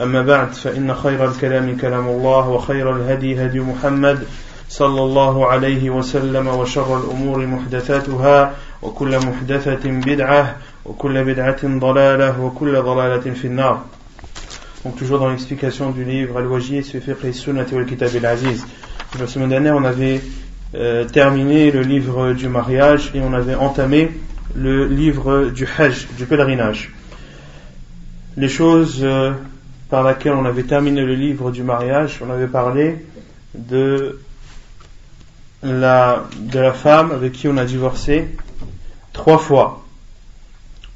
أما بعد فإن خير الكلام كلام الله وخير الهدي هدي محمد صلى الله عليه وسلم وشر الأمور محدثاتها وكل محدثة بدعة وكل بدعة ضلالة وكل ضلالة في النار Donc toujours dans l'explication du livre Al-Wajid, Fiqh Sunnah wal Kitab al-Aziz. La semaine dernière, on avait euh, terminé le livre du mariage et on avait entamé le livre du Hajj, du pèlerinage. Les choses euh, par laquelle on avait terminé le livre du mariage, on avait parlé de la, femme avec qui on a divorcé trois fois.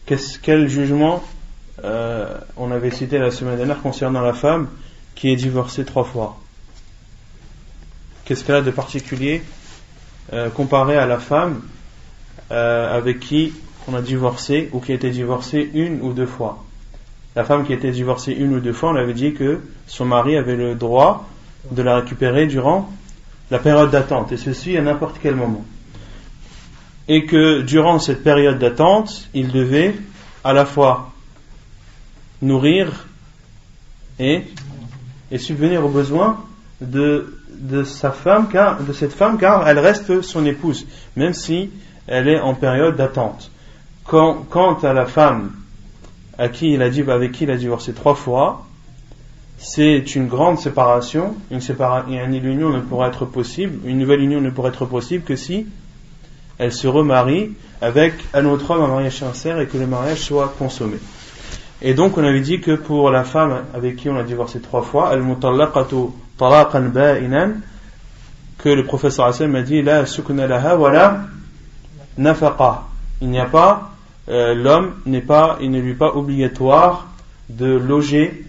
Quel jugement euh, on avait cité la semaine dernière concernant la femme qui est divorcée trois fois? Qu'est-ce qu'elle a de particulier euh, comparé à la femme euh, avec qui on a divorcé ou qui a été divorcée une ou deux fois? La femme qui était divorcée une ou deux fois, on avait dit que son mari avait le droit de la récupérer durant la période d'attente, et ceci à n'importe quel moment. Et que durant cette période d'attente, il devait à la fois nourrir et, subvenir aux besoins de, de femme, car, de cette femme, car elle reste son épouse, même si elle est en période d'attente. Quant à la femme à qui il a dit, avec qui il a divorcé trois fois, c'est une grande séparation. Une, une union ne pourra être possible, une nouvelle union ne pourra être possible que si elle se remarie avec un autre homme, un mariage sincère, et que le mariage soit consommé. Et donc on avait dit que pour la femme avec qui on a divorcé trois fois, al-mutallaqatu talaqan ba'inan, que le professeur Hassan a dit la sukna laha wala nafaqa. Il n'y a pas euh, l'homme n'est pas, il ne lui est pas obligatoire de loger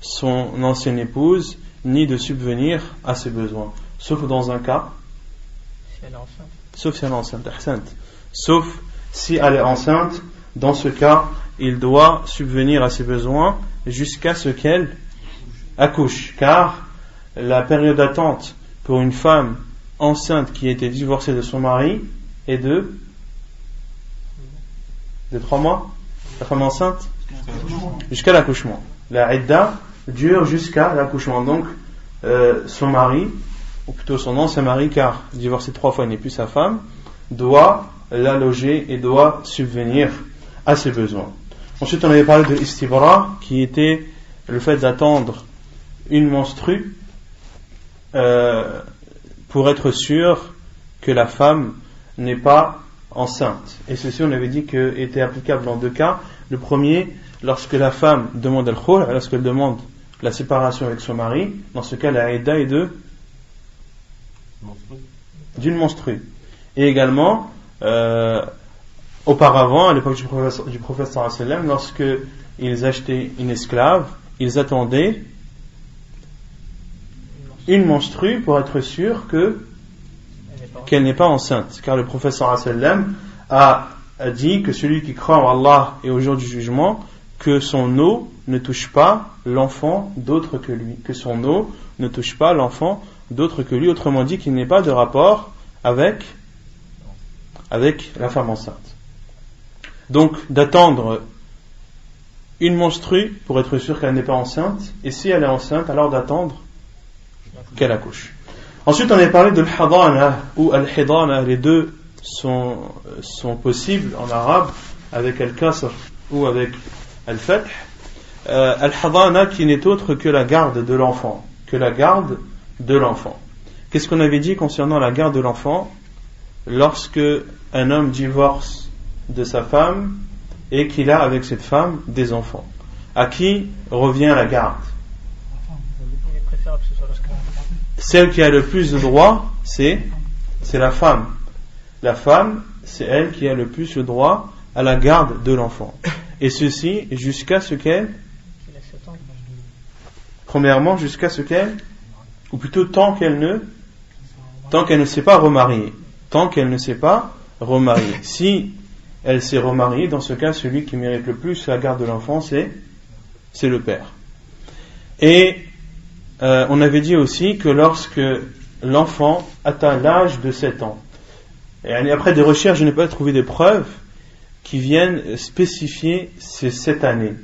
son ancienne épouse ni de subvenir à ses besoins, sauf dans un cas, sauf si elle est enceinte, sauf si elle est enceinte, dans ce cas, il doit subvenir à ses besoins jusqu'à ce qu'elle accouche, car la période d'attente pour une femme enceinte qui a été divorcée de son mari est de de trois mois La femme enceinte Jusqu'à l'accouchement. La idda dure jusqu'à l'accouchement. Donc, euh, son mari, ou plutôt son ancien mari, car divorcé trois fois n'est plus sa femme, doit la loger et doit subvenir à ses besoins. Ensuite, on avait parlé de istibra, qui était le fait d'attendre une menstrue euh, pour être sûr que la femme n'est pas enceinte. Et ceci, on avait dit que était applicable dans deux cas. Le premier, lorsque la femme demande al khul, lorsqu'elle demande la séparation avec son mari, dans ce cas, la aida est de d'une menstrue. Et également, euh, auparavant, à l'époque du professeur, du professeur lorsque ils achetaient une esclave, ils attendaient une menstrue pour être sûr que qu'elle n'est pas enceinte. Car le professeur a, a dit que celui qui croit en Allah et au jour du jugement, que son eau ne touche pas l'enfant d'autre que lui. Que son eau ne touche pas l'enfant d'autre que lui. Autrement dit, qu'il n'ait pas de rapport avec, avec la femme enceinte. Donc, d'attendre une menstrue pour être sûr qu'elle n'est pas enceinte, et si elle est enceinte, alors d'attendre qu'elle accouche. Ensuite, on a parlé de l'hadana ou al-hidana. Les deux sont, sont possibles en arabe avec al-kasr ou avec al-fath. Euh, al-hadana qui n'est autre que la garde de l'enfant. Que la garde de l'enfant. Qu'est-ce qu'on avait dit concernant la garde de l'enfant lorsque un homme divorce de sa femme et qu'il a avec cette femme des enfants? À qui revient la garde? Celle qui a le plus de droits, c'est la femme. La femme, c'est elle qui a le plus le droit à la garde de l'enfant. Et ceci jusqu'à ce qu'elle Premièrement, jusqu'à ce qu'elle ou plutôt tant qu'elle ne tant qu'elle ne s'est pas remariée. Tant qu'elle ne s'est pas remariée. Si elle s'est remariée, dans ce cas, celui qui mérite le plus la garde de l'enfant, c'est c'est le père. Et euh, on avait dit aussi que lorsque l'enfant atteint l'âge de 7 ans, et après des recherches, je n'ai pas trouvé des preuves qui viennent spécifier ces 7 années.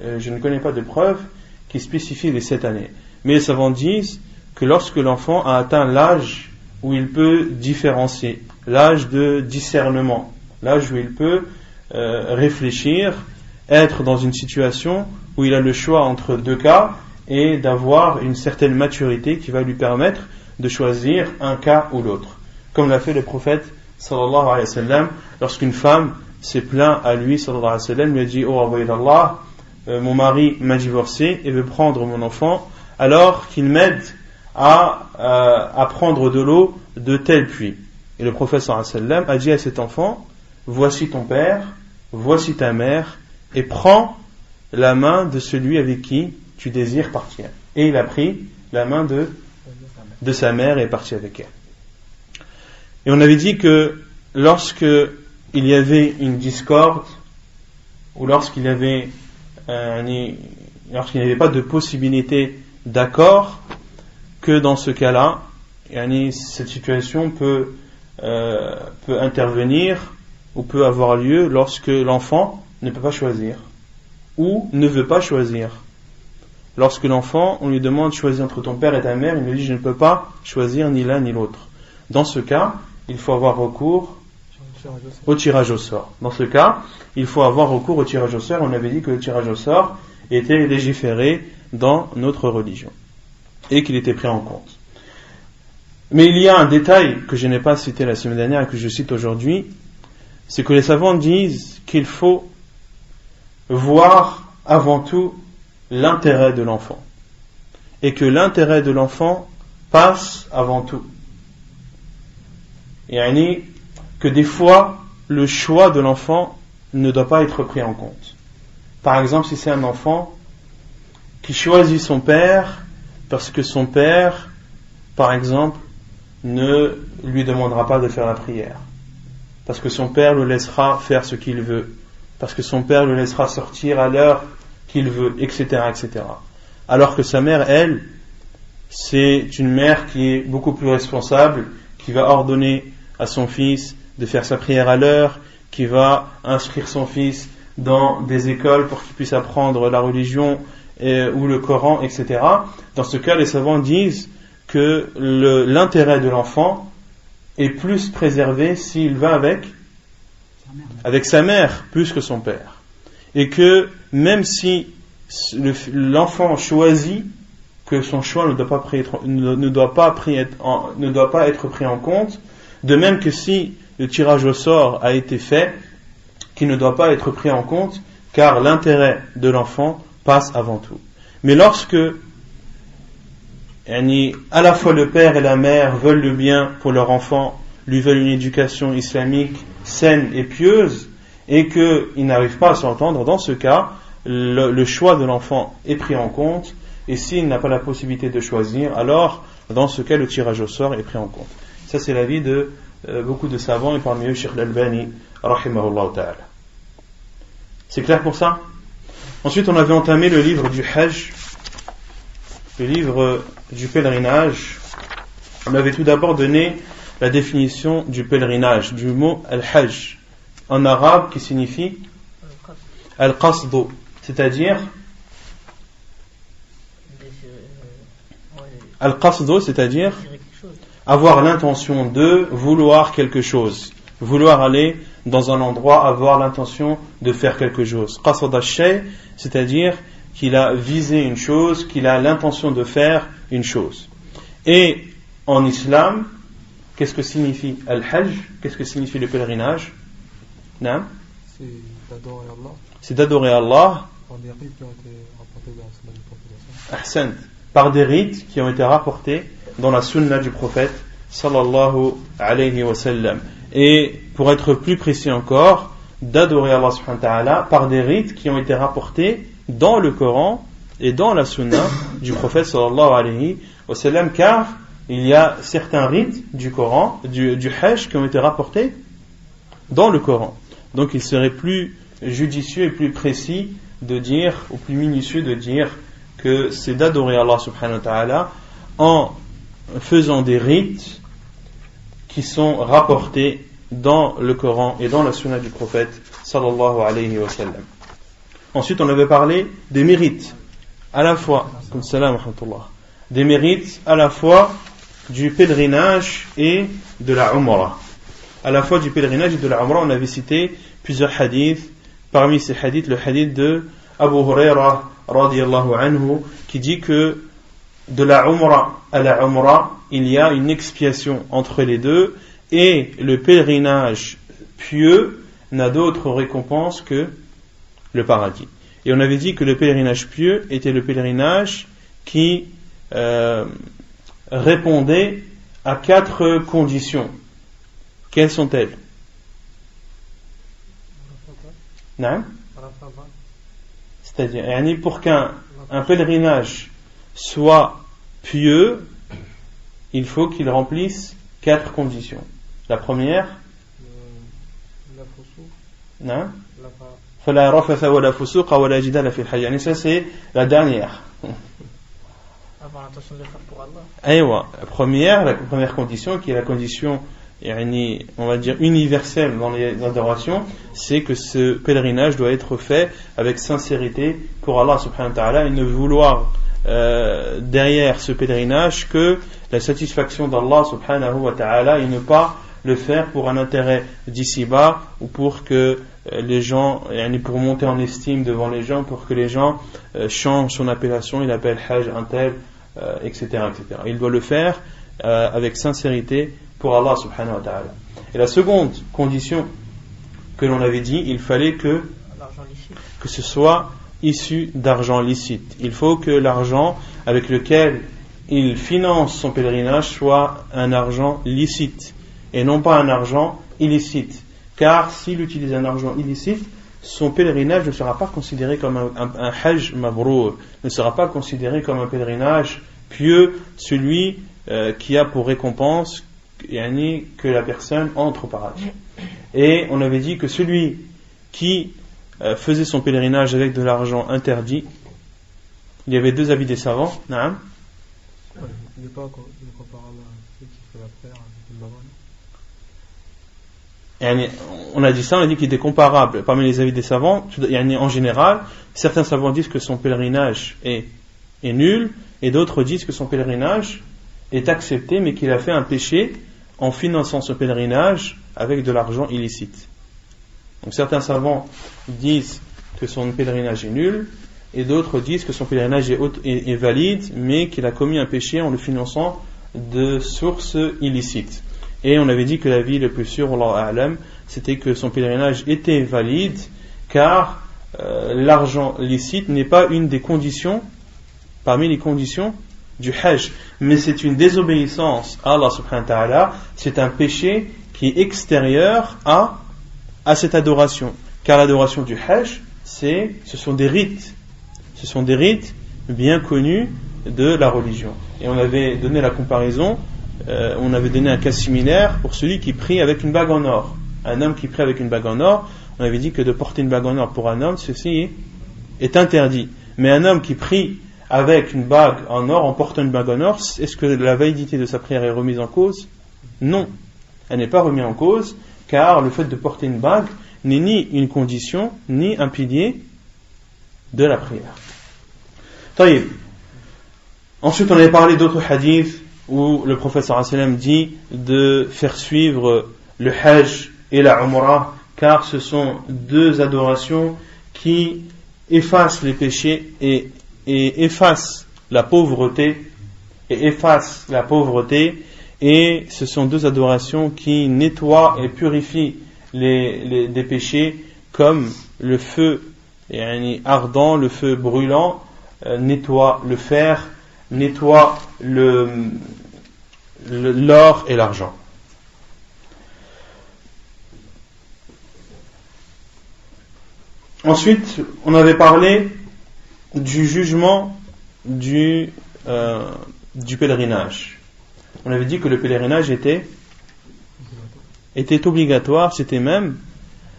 Euh, je ne connais pas de preuves qui spécifient les 7 années. Mais les savants disent que lorsque l'enfant a atteint l'âge où il peut différencier, l'âge de discernement, l'âge où il peut euh, réfléchir, être dans une situation où il a le choix entre deux cas et d'avoir une certaine maturité qui va lui permettre de choisir un cas ou l'autre. Comme l'a fait le prophète sallallahu alayhi wa lorsqu'une femme s'est plaint à lui sallallahu alayhi wa sallam, lui a dit Oh d'Allah, euh, mon mari m'a divorcé et veut prendre mon enfant alors qu'il m'aide à, euh, à prendre de l'eau de tel puits. Et le prophète sallam a dit à cet enfant, voici ton père, voici ta mère, et prends la main de celui avec qui tu désires partir. Et il a pris la main de, de sa mère et est parti avec elle. Et on avait dit que lorsque il y avait une discorde, ou lorsqu'il y avait lorsqu'il n'y avait pas de possibilité d'accord, que dans ce cas-là, cette situation peut, euh, peut intervenir ou peut avoir lieu lorsque l'enfant ne peut pas choisir ou ne veut pas choisir. Lorsque l'enfant, on lui demande de choisir entre ton père et ta mère, il lui dit je ne peux pas choisir ni l'un ni l'autre. Dans ce cas, il faut avoir recours au tirage au sort. Dans ce cas, il faut avoir recours au tirage au sort. On avait dit que le tirage au sort était légiféré dans notre religion et qu'il était pris en compte. Mais il y a un détail que je n'ai pas cité la semaine dernière et que je cite aujourd'hui, c'est que les savants disent qu'il faut voir avant tout l'intérêt de l'enfant et que l'intérêt de l'enfant passe avant tout. Et que des fois le choix de l'enfant ne doit pas être pris en compte. Par exemple, si c'est un enfant qui choisit son père parce que son père, par exemple, ne lui demandera pas de faire la prière, parce que son père le laissera faire ce qu'il veut, parce que son père le laissera sortir à l'heure qu'il veut, etc., etc. Alors que sa mère, elle, c'est une mère qui est beaucoup plus responsable, qui va ordonner à son fils de faire sa prière à l'heure, qui va inscrire son fils dans des écoles pour qu'il puisse apprendre la religion ou le Coran, etc. Dans ce cas, les savants disent que l'intérêt de l'enfant est plus préservé s'il va avec, avec sa mère plus que son père. Et que même si l'enfant choisit que son choix ne doit pas, être pris en compte, de même que si le tirage au sort a été fait, qui ne doit pas être pris en compte, car l'intérêt de l'enfant passe avant tout. Mais lorsque à la fois le père et la mère veulent le bien pour leur enfant, lui veulent une éducation islamique saine et pieuse, et qu'ils n'arrivent pas à s'entendre, dans ce cas, le, choix de l'enfant est pris en compte, et s'il n'a pas la possibilité de choisir, alors dans ce cas, le tirage au sort est pris en compte. Ça, c'est l'avis de euh, beaucoup de savants, et parmi eux, Sheikh Al-Albani, ta'ala. C'est clair pour ça? Ensuite, on avait entamé le livre du Hajj, le livre du pèlerinage. On avait tout d'abord donné la définition du pèlerinage, du mot al-Hajj, en arabe qui signifie al-Qasdo, c'est-à-dire al-Qasdo, c'est-à-dire avoir l'intention de vouloir quelque chose, vouloir aller dans un endroit, avoir l'intention de faire quelque chose. Qasad c'est-à-dire qu'il a visé une chose, qu'il a l'intention de faire une chose. Et en islam, qu'est-ce que signifie Al-Hajj? Qu'est-ce que signifie le pèlerinage? C'est d'adorer Allah. Par des rites qui ont été rapportés dans la sunna du prophète. Par des rites qui ont été rapportés dans la sunna du prophète sallallahu alayhi wa sallam. Et pour être plus précis encore, d'adorer Allah subhanahu wa ta'ala par des rites qui ont été rapportés dans le Coran et dans la sunna du prophète sallallahu alayhi wa sallam, car il y a certains rites du Coran, du, du Hajj qui ont été rapportés dans le Coran. Donc il serait plus judicieux et plus précis de dire, ou plus minutieux de dire que c'est d'adorer Allah subhanahu wa ta'ala en faisant des rites qui sont rapportés dans le Coran et dans la sunna du prophète sallallahu alayhi wa sallam. Ensuite, on avait parlé des mérites, à la fois, des mérites à la fois du pèlerinage et de la Umrah. À la fois du pèlerinage et de la on avait cité plusieurs hadiths. Parmi ces hadiths, le hadith de Abu Huraira anhu, qui dit que de la Umrah à la Umrah, il y a une expiation entre les deux et le pèlerinage pieux n'a d'autre récompense que le paradis. Et on avait dit que le pèlerinage pieux était le pèlerinage qui euh, répondait à quatre conditions. Quelles sont-elles? Non. C'est-à-dire, pour qu'un pèlerinage soit pieux, il faut qu'il remplisse quatre conditions. La première Non. Ça c'est la dernière. La première, la première condition, qui est la condition, on va dire, universelle dans les adorations, c'est que ce pèlerinage doit être fait avec sincérité pour Allah subhanahu wa ta'ala et ne vouloir euh, derrière ce pèlerinage que la satisfaction d'Allah subhanahu wa ta'ala et ne pas le faire pour un intérêt d'ici-bas ou pour que euh, les gens, pour monter en estime devant les gens, pour que les gens euh, changent son appellation, il appelle Hajj un tel, etc., etc. Il doit le faire avec sincérité pour Allah subhanahu wa ta'ala. Et la seconde condition que l'on avait dit, il fallait que, que ce soit issu d'argent licite. Il faut que l'argent avec lequel il finance son pèlerinage soit un argent licite et non pas un argent illicite. Car s'il utilise un argent illicite, son pèlerinage ne sera pas considéré comme un, un, hajj mabrour, ne sera pas considéré comme un pèlerinage pieux, celui euh, qui a pour récompense que la personne entre au paradis. Et on avait dit que celui qui euh, faisait son pèlerinage avec de l'argent interdit, il y avait deux avis des savants. Non il n'est pas comparable à ceux qui font la on a dit ça, on a dit qu'il était comparable parmi les avis des savants. En général, certains savants disent que son pèlerinage est, est nul, et d'autres disent que son pèlerinage est accepté, mais qu'il a fait un péché en finançant ce pèlerinage avec de l'argent illicite. Donc certains savants disent que son pèlerinage est nul, et d'autres disent que son pèlerinage est, valide, mais qu'il a commis un péché en le finançant de sources illicites. Et on avait dit que la vie le plus sûr, c'était que son pèlerinage était valide, car euh, l'argent licite n'est pas une des conditions, parmi les conditions du Hajj, mais c'est une désobéissance à Allah subhanahu wa ta'ala, c'est un péché qui est extérieur à à cette adoration. Car l'adoration du Hajj, c'est, ce sont des rites. Ce sont des rites bien connus de la religion. Et on avait donné la comparaison, euh, on avait donné un cas similaire pour celui qui prie avec une bague en or. Un homme qui prie avec une bague en or, on avait dit que de porter une bague en or pour un homme, ceci est interdit. Mais un homme qui prie avec une bague en or, en portant une bague en or, est-ce que la validité de sa prière est remise en cause? Non, elle n'est pas remise en cause, car le fait de porter une bague n'est ni une condition, ni un pilier de la prière. Ensuite, on avait parlé d'autres hadiths où le professeur sallam dit de faire suivre le hajj et la umrah, car ce sont deux adorations qui effacent les péchés et, et effacent la pauvreté, et effacent la pauvreté et ce sont deux adorations qui nettoient et purifient les, des péchés comme le feu ardent, le feu brûlant euh, nettoie le fer, nettoie l'or et l'argent. Ensuite, on avait parlé du jugement du, euh, du pèlerinage. On avait dit que le pèlerinage était, était obligatoire, c'était même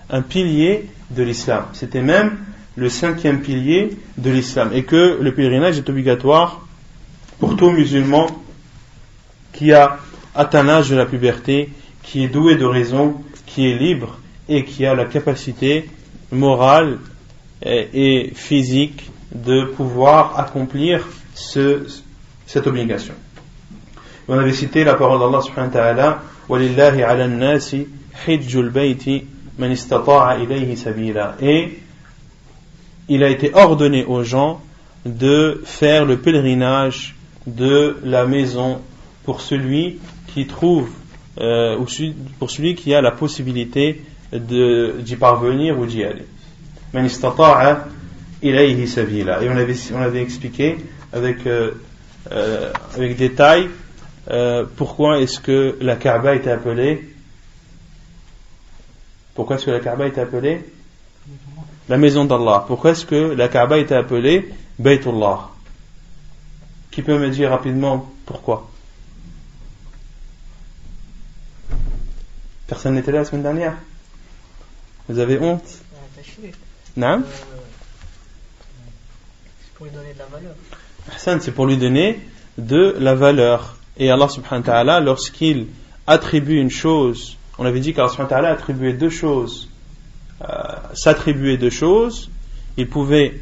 un pilier de l'islam. C'était même le cinquième pilier de l'islam. Et que le pèlerinage est obligatoire pour tout musulman qui a atteint l'âge de la puberté, qui est doué de raison, qui est libre et qui a la capacité morale et physique de pouvoir accomplir ce, cette obligation. On avait cité la parole d'Allah subhanahu wa ta'ala وَلِلَّهِ عَلَى النَّاسِ حِجُّ الْبَيْتِ مَنِ اسْتَطَاعَ إِلَيْهِ سَبِيلًا Et il a été ordonné aux gens de faire le pèlerinage de la maison pour celui qui trouve euh, ou pour celui qui a la possibilité d'y parvenir ou d'y aller. Man istata'a ilayhi sabila. Et on avait, on avait expliqué avec, euh, euh, avec détail euh, pourquoi est-ce que la Kaaba était appelée pourquoi est-ce que la Kaaba était appelée la maison d'Allah. Pourquoi est-ce que la Kaaba était appelée Baytullah? Qui peut me dire rapidement pourquoi? Personne n'était là la semaine dernière? Vous avez honte? Non? Pour lui donner de la valeur. c'est pour lui donner de la valeur. Et Allah subhanahu wa lorsqu'il attribue une chose, on avait dit qu'Allah subhanahu wa attribuait deux choses euh, s'attribuer de choses, il pouvait,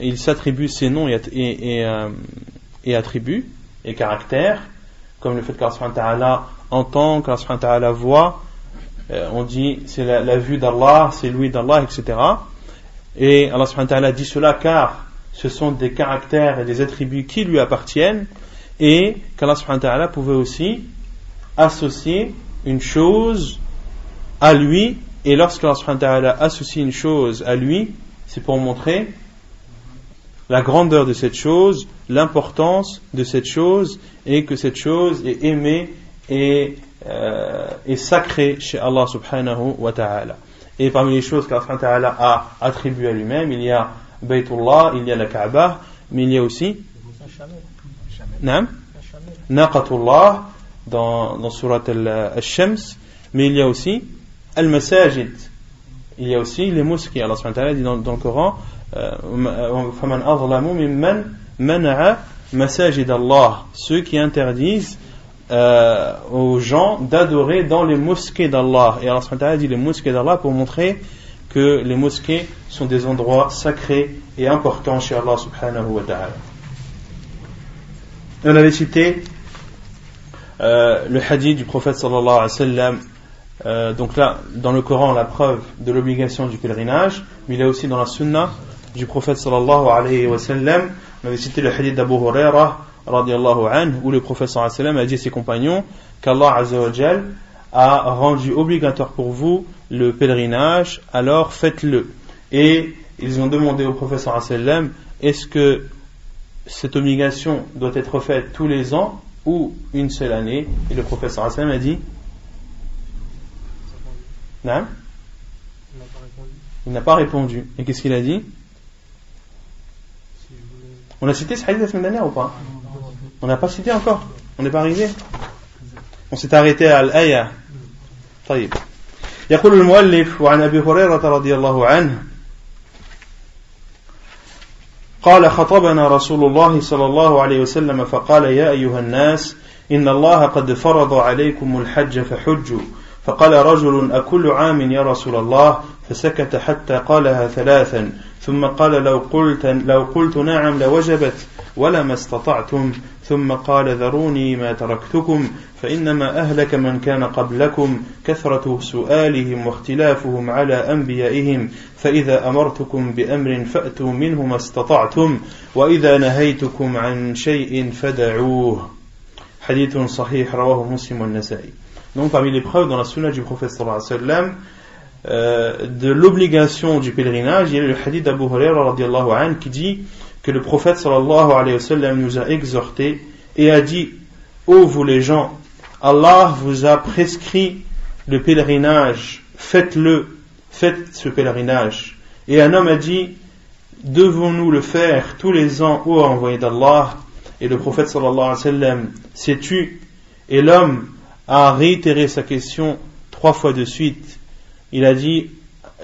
il s'attribue ses noms et, et, euh, et, attributs et caractères, comme le fait qu'Allah entend, qu'Allah voit, euh, on dit c'est la, vue d'Allah, c'est l'ouïe d'Allah, etc. Et Allah dit cela car ce sont des caractères et des attributs qui lui appartiennent et qu'Allah pouvait aussi associer une chose à lui et lorsque Allah associe une chose à lui, c'est pour montrer la grandeur de cette chose, l'importance de cette chose, et que cette chose est aimée et, euh, sacrée chez Allah subhanahu wa ta'ala. Et parmi les choses qu'Allah a attribuées à lui-même, il y a Baytullah, il y a la Kaaba, mais il y a aussi Naqatullah dans, dans surat al-Shams, mais il y a aussi al-masajid. Il y a aussi les mosquées. Allah subhanahu dit dans, dans le Coran فَمَنْ أَظْلَمُ مِمَّنْ مَنَعَ مساجد Allah ceux qui interdisent euh, aux gens d'adorer dans les mosquées d'Allah. Et Allah subhanahu dit les mosquées d'Allah pour montrer que les mosquées sont des endroits sacrés et importants chez Allah subhanahu wa ta'ala. On avait cité euh, le hadith du prophète sallallahu alayhi wa sallam euh, donc là, dans le Coran, la preuve de l'obligation du pèlerinage, mais il y aussi dans la Sunna du prophète sallallahu alayhi wa sallam, on avait cité le hadith d'Abu Huraira anhu, où le prophète sallallahu alayhi wa sallam a dit à ses compagnons qu'Allah azza a rendu obligatoire pour vous le pèlerinage, alors faites-le. Et ils ont demandé au wa sallam, est-ce que cette obligation doit être faite tous les ans ou une seule année? Et le wa sallam a dit non Il n'a pas répondu. Et qu'est-ce qu'il a dit? On a cité ce hadith la semaine dernière ou pas? On n'a pas cité encore. On n'est pas arrivé. On s'est arrêté à l'ayah. طيب يقول المؤلف وعن أبي هريرة رضي الله عنه قال خطبنا رسول الله صلى الله عليه وسلم فقال يا أيها الناس إن الله قد فرض عليكم الحج فحجوا فقال رجل أكل عام يا رسول الله فسكت حتى قالها ثلاثا ثم قال لو قلت لو قلت نعم لوجبت ولما استطعتم ثم قال ذروني ما تركتكم فإنما أهلك من كان قبلكم كثرة سؤالهم واختلافهم على أنبيائهم فإذا أمرتكم بأمر فأتوا منه ما استطعتم وإذا نهيتكم عن شيء فدعوه Hadithun sahih rawahu muslim al-Nasa'i. Donc parmi les preuves dans la sunna du prophète sallallahu alayhi wa sallam, euh, de l'obligation du pèlerinage, il y a le hadith d'Abu Hurairah anhu qui dit que le prophète sallallahu nous a exhorté et a dit Ô vous les gens, Allah vous a prescrit le pèlerinage, faites-le, faites ce pèlerinage. Et un homme a dit Devons-nous le faire tous les ans, ô envoyé d'Allah? Et le prophète sallallahu s'est tu et l'homme a réitéré sa question trois fois de suite il a dit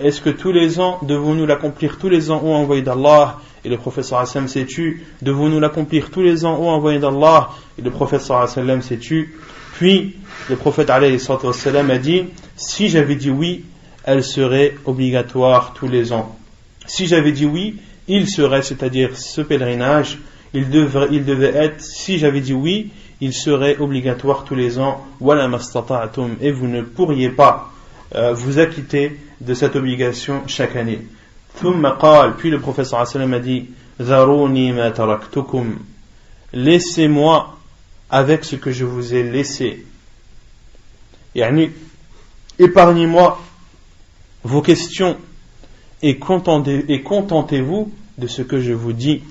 Est-ce que tous les ans, devons-nous l'accomplir tous les ans, ô envoyé d'Allah? Et le professeur Hassan s'est tu Devons-nous l'accomplir tous les ans, ô envoyé d'Allah? Et le professeur Hassan s'est tu Puis, le prophète a dit Si j'avais dit oui, elle serait obligatoire tous les ans. Si j'avais dit oui, il serait, c'est-à-dire ce pèlerinage, il devrait, il devait être, si j'avais dit oui, il serait obligatoire tous les ans, et vous ne pourriez pas euh, vous acquittez de cette obligation chaque année. Puis le professeur a dit Laissez-moi avec ce que je vous ai laissé. Épargnez-moi vos questions et contentez-vous de ce que je vous dis.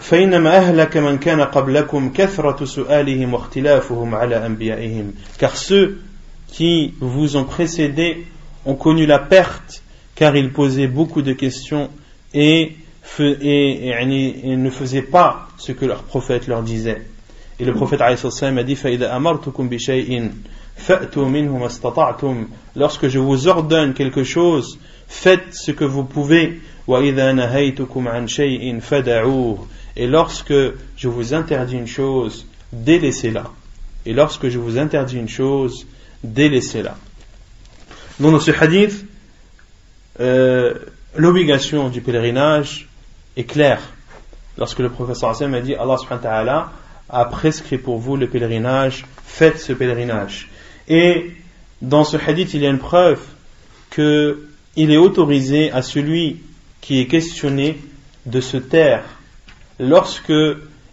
فإنما أهلك من كان قبلكم كثرة سؤالهم واختلافهم على أنبيائهم car ceux qui vous ont précédé ont connu la perte car ils posaient beaucoup de questions et, ne faisaient pas ce que leur prophète leur disait. Et le prophète a dit Lorsque je vous ordonne quelque chose, faites ce que vous pouvez. Et lorsque je vous interdis une chose, délaissez-la. Et lorsque je vous interdis une chose, délaissez-la. Donc dans ce hadith, euh, l'obligation du pèlerinage est claire. Lorsque le professeur Hassan a dit Allah subhanahu wa a prescrit pour vous le pèlerinage, faites ce pèlerinage. Et dans ce hadith, il y a une preuve qu'il est autorisé à celui qui est questionné de se taire lorsque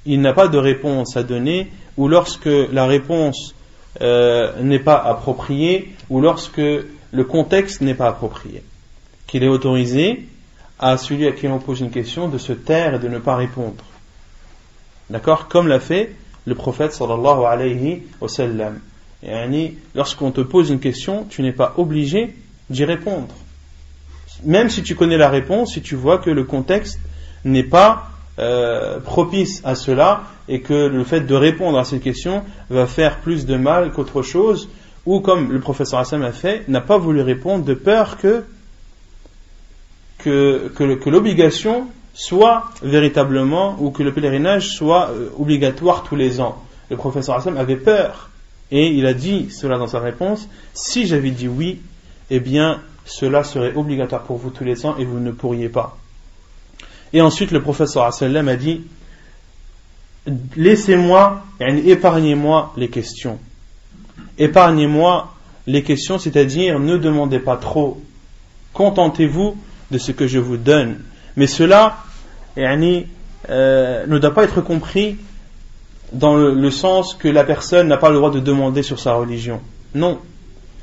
il n'a pas de réponse à donner ou lorsque la réponse euh, n'est pas approprié ou lorsque le contexte n'est pas approprié. Qu'il est autorisé à celui à qui on pose une question de se taire et de ne pas répondre. D'accord? Comme l'a fait le prophète sallallahu alayhi wa sallam. Lorsqu'on te pose une question, tu n'es pas obligé d'y répondre. Même si tu connais la réponse, si tu vois que le contexte n'est pas euh, propice à cela et que le fait de répondre à cette question va faire plus de mal qu'autre chose, ou comme le professeur Hassan a fait, n'a pas voulu répondre de peur que, que, l'obligation soit véritablement, ou que le pèlerinage soit euh, obligatoire tous les ans. Le professeur Hassan avait peur, et il a dit cela dans sa réponse, si j'avais dit oui, eh bien cela serait obligatoire pour vous tous les ans et vous ne pourriez pas. Et ensuite, le professeur a dit Laissez-moi, épargnez-moi les questions. Épargnez-moi les questions, c'est-à-dire ne demandez pas trop. Contentez-vous de ce que je vous donne. Mais cela euh, ne doit pas être compris dans le, sens que la personne n'a pas le droit de demander sur sa religion. Non.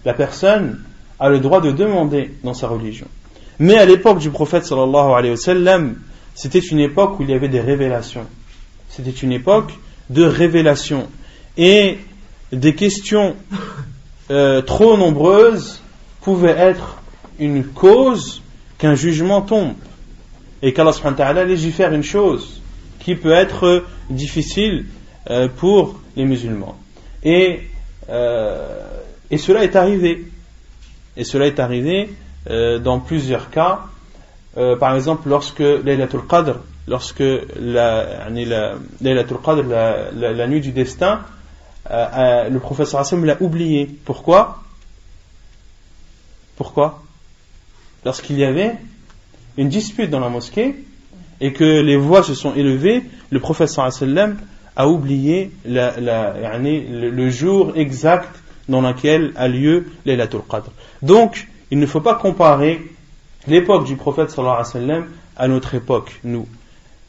La personne a le droit de demander dans sa religion. Mais à l'époque du prophète sallallahu alayhi wa sallam, c'était une époque où il y avait des révélations. C'était une époque de révélations. Et des questions euh, trop nombreuses pouvaient être une cause qu'un jugement tombe. Et qu'Allah subhanahu légifère une chose qui peut être difficile euh, pour les musulmans. Euh, et cela est arrivé. Et cela est arrivé dans plusieurs cas euh, par exemple, lorsque Laylatul Qadr, lorsque la, la, Qadr, la, nuit du destin, euh, euh, le professeur Hassan l'a oublié. Pourquoi? Pourquoi? Lorsqu'il y avait une dispute dans la mosquée et que les voix se sont élevées, le professeur Hassan a oublié le, jour exact dans lequel a lieu Laylatul Qadr. Donc, il ne faut pas comparer l'époque du prophète sallallahu alayhi wa sallam à notre époque, nous.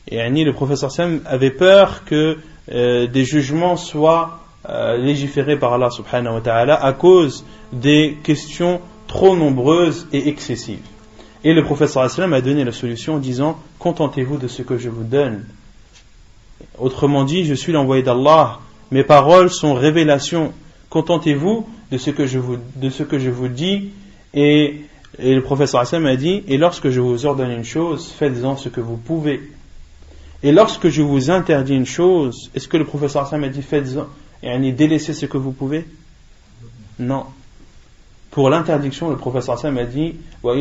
Et Annie, le prophète sallam avait peur que euh, des jugements soient euh, légiférés par Allah subhanahu wa ta'ala à cause des questions trop nombreuses et excessives. Et le professeur a donné la solution en disant Contentez-vous de ce que je vous donne. Autrement dit, je suis l'envoyé d'Allah, mes paroles sont révélations. Contentez-vous de ce que je vous, de ce que je vous dis. Et, et le professeur Hassan a dit Et lorsque je vous ordonne une chose, faites-en ce que vous pouvez. Et lorsque je vous interdis une chose, est-ce que le professeur Hassan a dit Faites-en, et délaissez ce que vous pouvez? Non. Pour l'interdiction, le professeur Hassan a dit Et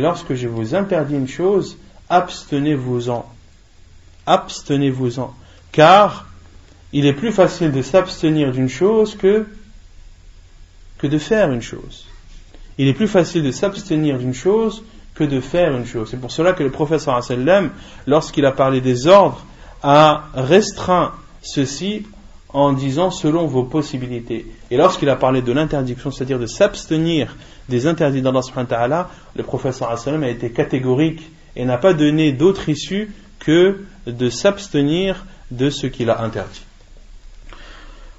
lorsque je vous interdis une chose, abstenez-vous-en. Abstenez-vous-en. Car il est plus facile de s'abstenir d'une chose que, que de faire une chose. Il est plus facile de s'abstenir d'une chose que de faire une chose. C'est pour cela que le professeur sallam, lorsqu'il a parlé des ordres, a restreint ceci en disant selon vos possibilités. Et lorsqu'il a parlé de l'interdiction, c'est-à-dire de s'abstenir des interdits d'Allah le professeur a été catégorique et n'a pas donné d'autre issue que de s'abstenir de ce qu'il a interdit.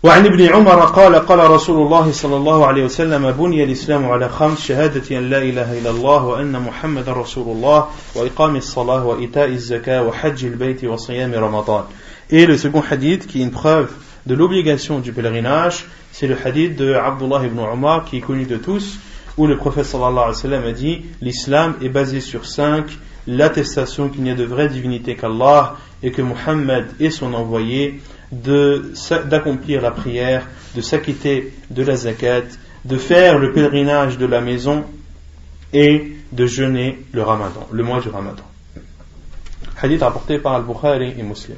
وعن ابن عمر قال قال رسول الله صلى الله عليه وسلم بني الإسلام على خمس شهادة أن لا إله إلا الله وأن محمد رسول الله وإقام الصلاة وإيتاء الزكاة وحج البيت وصيام رمضان Et le second hadith qui est une preuve de l'obligation du pèlerinage, c'est le hadith de Abdullah ibn Umar qui est connu de tous, où le prophète sallallahu alayhi wa sallam a dit L'islam est basé sur cinq l'attestation qu'il n'y a de vraie divinité qu'Allah et que Muhammad est son envoyé, d'accomplir la prière, de s'acquitter de la zakat, de faire le pèlerinage de la maison et de jeûner le ramadan, le mois du ramadan. Hadith rapporté par Al-Bukhari et Muslim.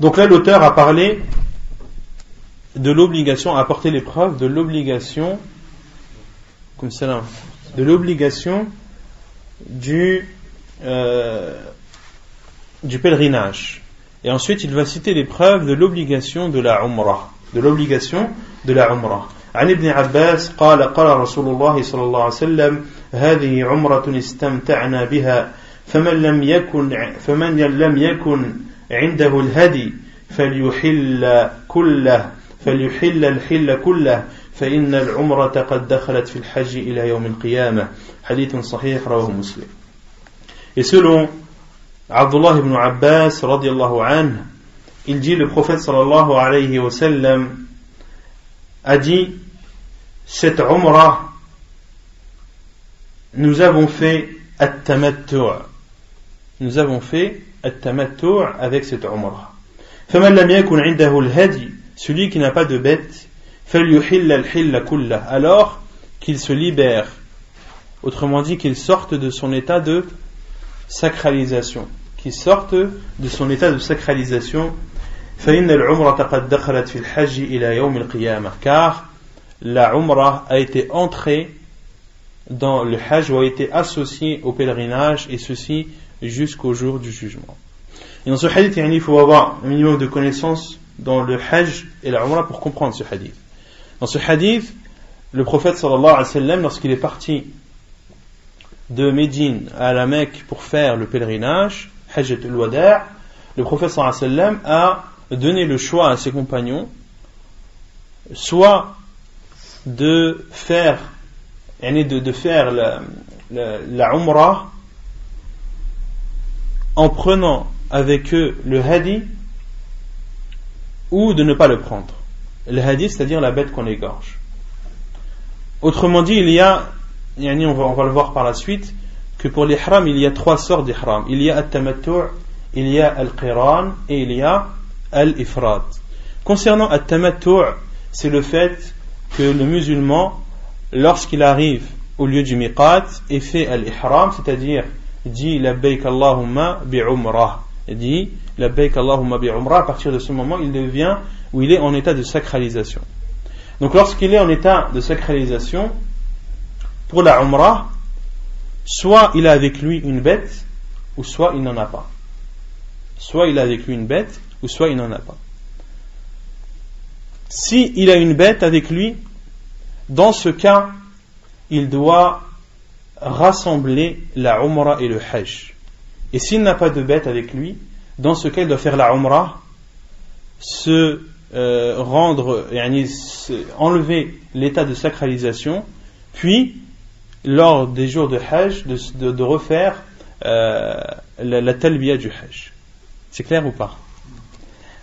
Donc là, l'auteur a parlé de l'obligation, a apporté les preuves de l'obligation, comme cela, de l'obligation du, euh, du pèlerinage. Et ensuite, il va citer les preuves de l'obligation de la Umrah. De l'obligation de la Umrah. عن ابن عباس قال قال رسول الله صلى الله عليه وسلم هذه عمرة استمتعنا بها فمن لم يكن فمن لم يكن عنده الهدي فليحل كله فليحل الحل كله فإن العمرة قد دخلت في الحج إلى يوم القيامة حديث صحيح رواه مسلم Et selon Abdullah ibn Abbas radiallahu anhu, il dit le prophète sallallahu alayhi wa sallam a dit cette umrah nous avons fait at-tamattu' nous avons fait at-tamattu' avec cette umrah. Celui qui n'a pas de bête alors qu'il se libère. Autrement dit qu'il sorte de son état de sacralisation qu'il sorte de son état de sacralisation. car la umrah a été entrée dans le hajj ou a été associée au pèlerinage et ceci jusqu'au jour du jugement. Et dans ce hadith, il faut avoir un minimum de connaissances dans le Hajj et la Umrah pour comprendre ce hadith. Dans ce hadith, le prophète sallallahu alayhi wa sallam, lorsqu'il est parti de Médine à la Mecque pour faire le pèlerinage, Hajj al-Wada', le wa sallam a donné le choix à ses compagnons, soit de faire, de, de faire la, la, la Umrah en prenant avec eux le hadi ou de ne pas le prendre. Le hadi, c'est-à-dire la bête qu'on égorge. Autrement dit, il y a, on va, on va le voir par la suite, que pour l'ihram, il y a trois sortes d'ihram. Il y a al-tamattu', il y a al-qiran et il y a al-ifrad. Concernant al-tamattu', c'est le fait que le musulman, lorsqu'il arrive au lieu du miqat et fait al-ihram, c'est-à-dire dit labbaik Allahumma bi'umrah dit la Allahumma bi umrah, à partir de ce moment, il devient où il est en état de sacralisation. Donc lorsqu'il est en état de sacralisation, pour la umrah, soit il a avec lui une bête, ou soit il n'en a pas. Soit il a avec lui une bête, ou soit il n'en a pas. Si il a une bête avec lui, dans ce cas, il doit rassembler la umrah et le hajj Et s'il n'a pas de bête avec lui, dans ce cas, il doit faire la Umrah, se euh, rendre, enlever l'état de sacralisation, puis, lors des jours de Hajj, de, refaire euh, la, la talbiya du Hajj. C'est clair ou pas?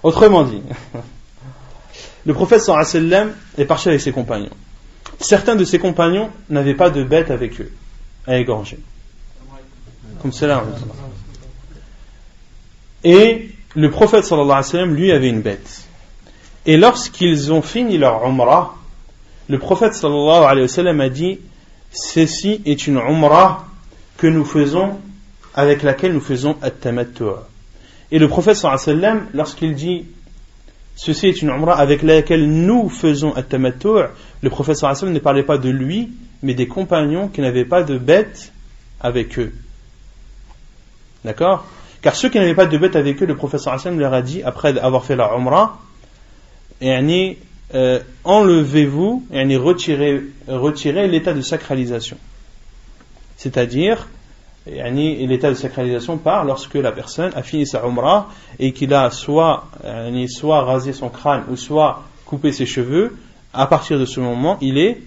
Autrement dit, le prophète sallam est parti avec ses compagnons. Certains de ses compagnons n'avaient pas de bête avec eux à égorger. Comme cela. Et le prophète sallam, lui, avait une bête. Et lorsqu'ils ont fini leur umrah, le prophète sallallahu alayhi wa sallam a dit Ceci est une umrah que nous faisons, avec laquelle nous faisons at-tamattu'. Et le prophète sallallahu lorsqu'il dit Ceci est une umrah avec laquelle nous faisons at-tamattu', le prophète sallallahu ne parlait pas de lui, mais des compagnons qui n'avaient pas de bête avec eux. D'accord? Car ceux qui n'avaient pas de bête avec eux, le professeur Hassan leur a dit, après avoir fait la Umrah, euh, enlevez-vous, et retirez, retirez l'état de sacralisation. C'est-à-dire, l'état de sacralisation part lorsque la personne a fini sa Umrah et qu'il a soit, soit rasé son crâne ou soit coupé ses cheveux. À partir de ce moment, il est,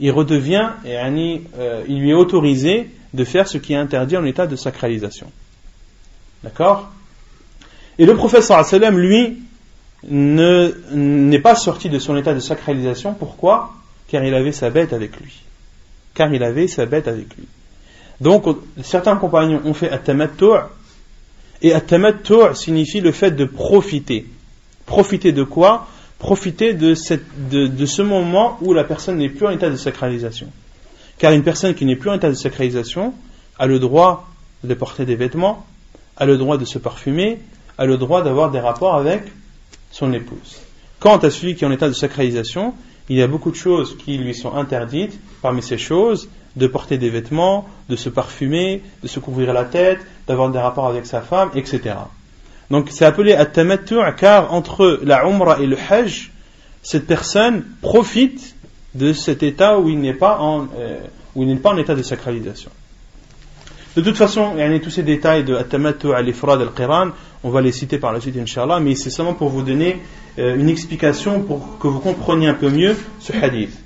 il redevient, euh, il lui est autorisé de faire ce qui est interdit en état de sacralisation. D'accord? Et le prophète sallam, lui, n'est pas sorti de son état de sacralisation. Pourquoi? Car il avait sa bête avec lui. Car il avait sa bête avec lui. Donc, certains compagnons ont fait at et at signifie le fait de profiter. Profiter de quoi? Profiter de ce moment où la personne n'est plus en état de sacralisation. Car une personne qui n'est plus en état de sacralisation a le droit de porter des vêtements, a le droit de se parfumer, a le droit d'avoir des rapports avec son épouse. Quant à celui qui est en état de sacralisation, il y a beaucoup de choses qui lui sont interdites. Parmi ces choses, de porter des vêtements, de se parfumer, de se couvrir la tête, d'avoir des rapports avec sa femme, etc. Donc c'est appelé at-tamattu' car entre la umrah et le hajj, cette personne profite de cet état où il n'est pas en, euh, état de sacralisation. De toute façon, il y a tous ces détails de Atamattu al-Ifrad al-Qiran, on va les citer par la suite, Inch'Allah, mais c'est seulement pour vous donner euh, une explication pour que vous compreniez un peu mieux ce hadith.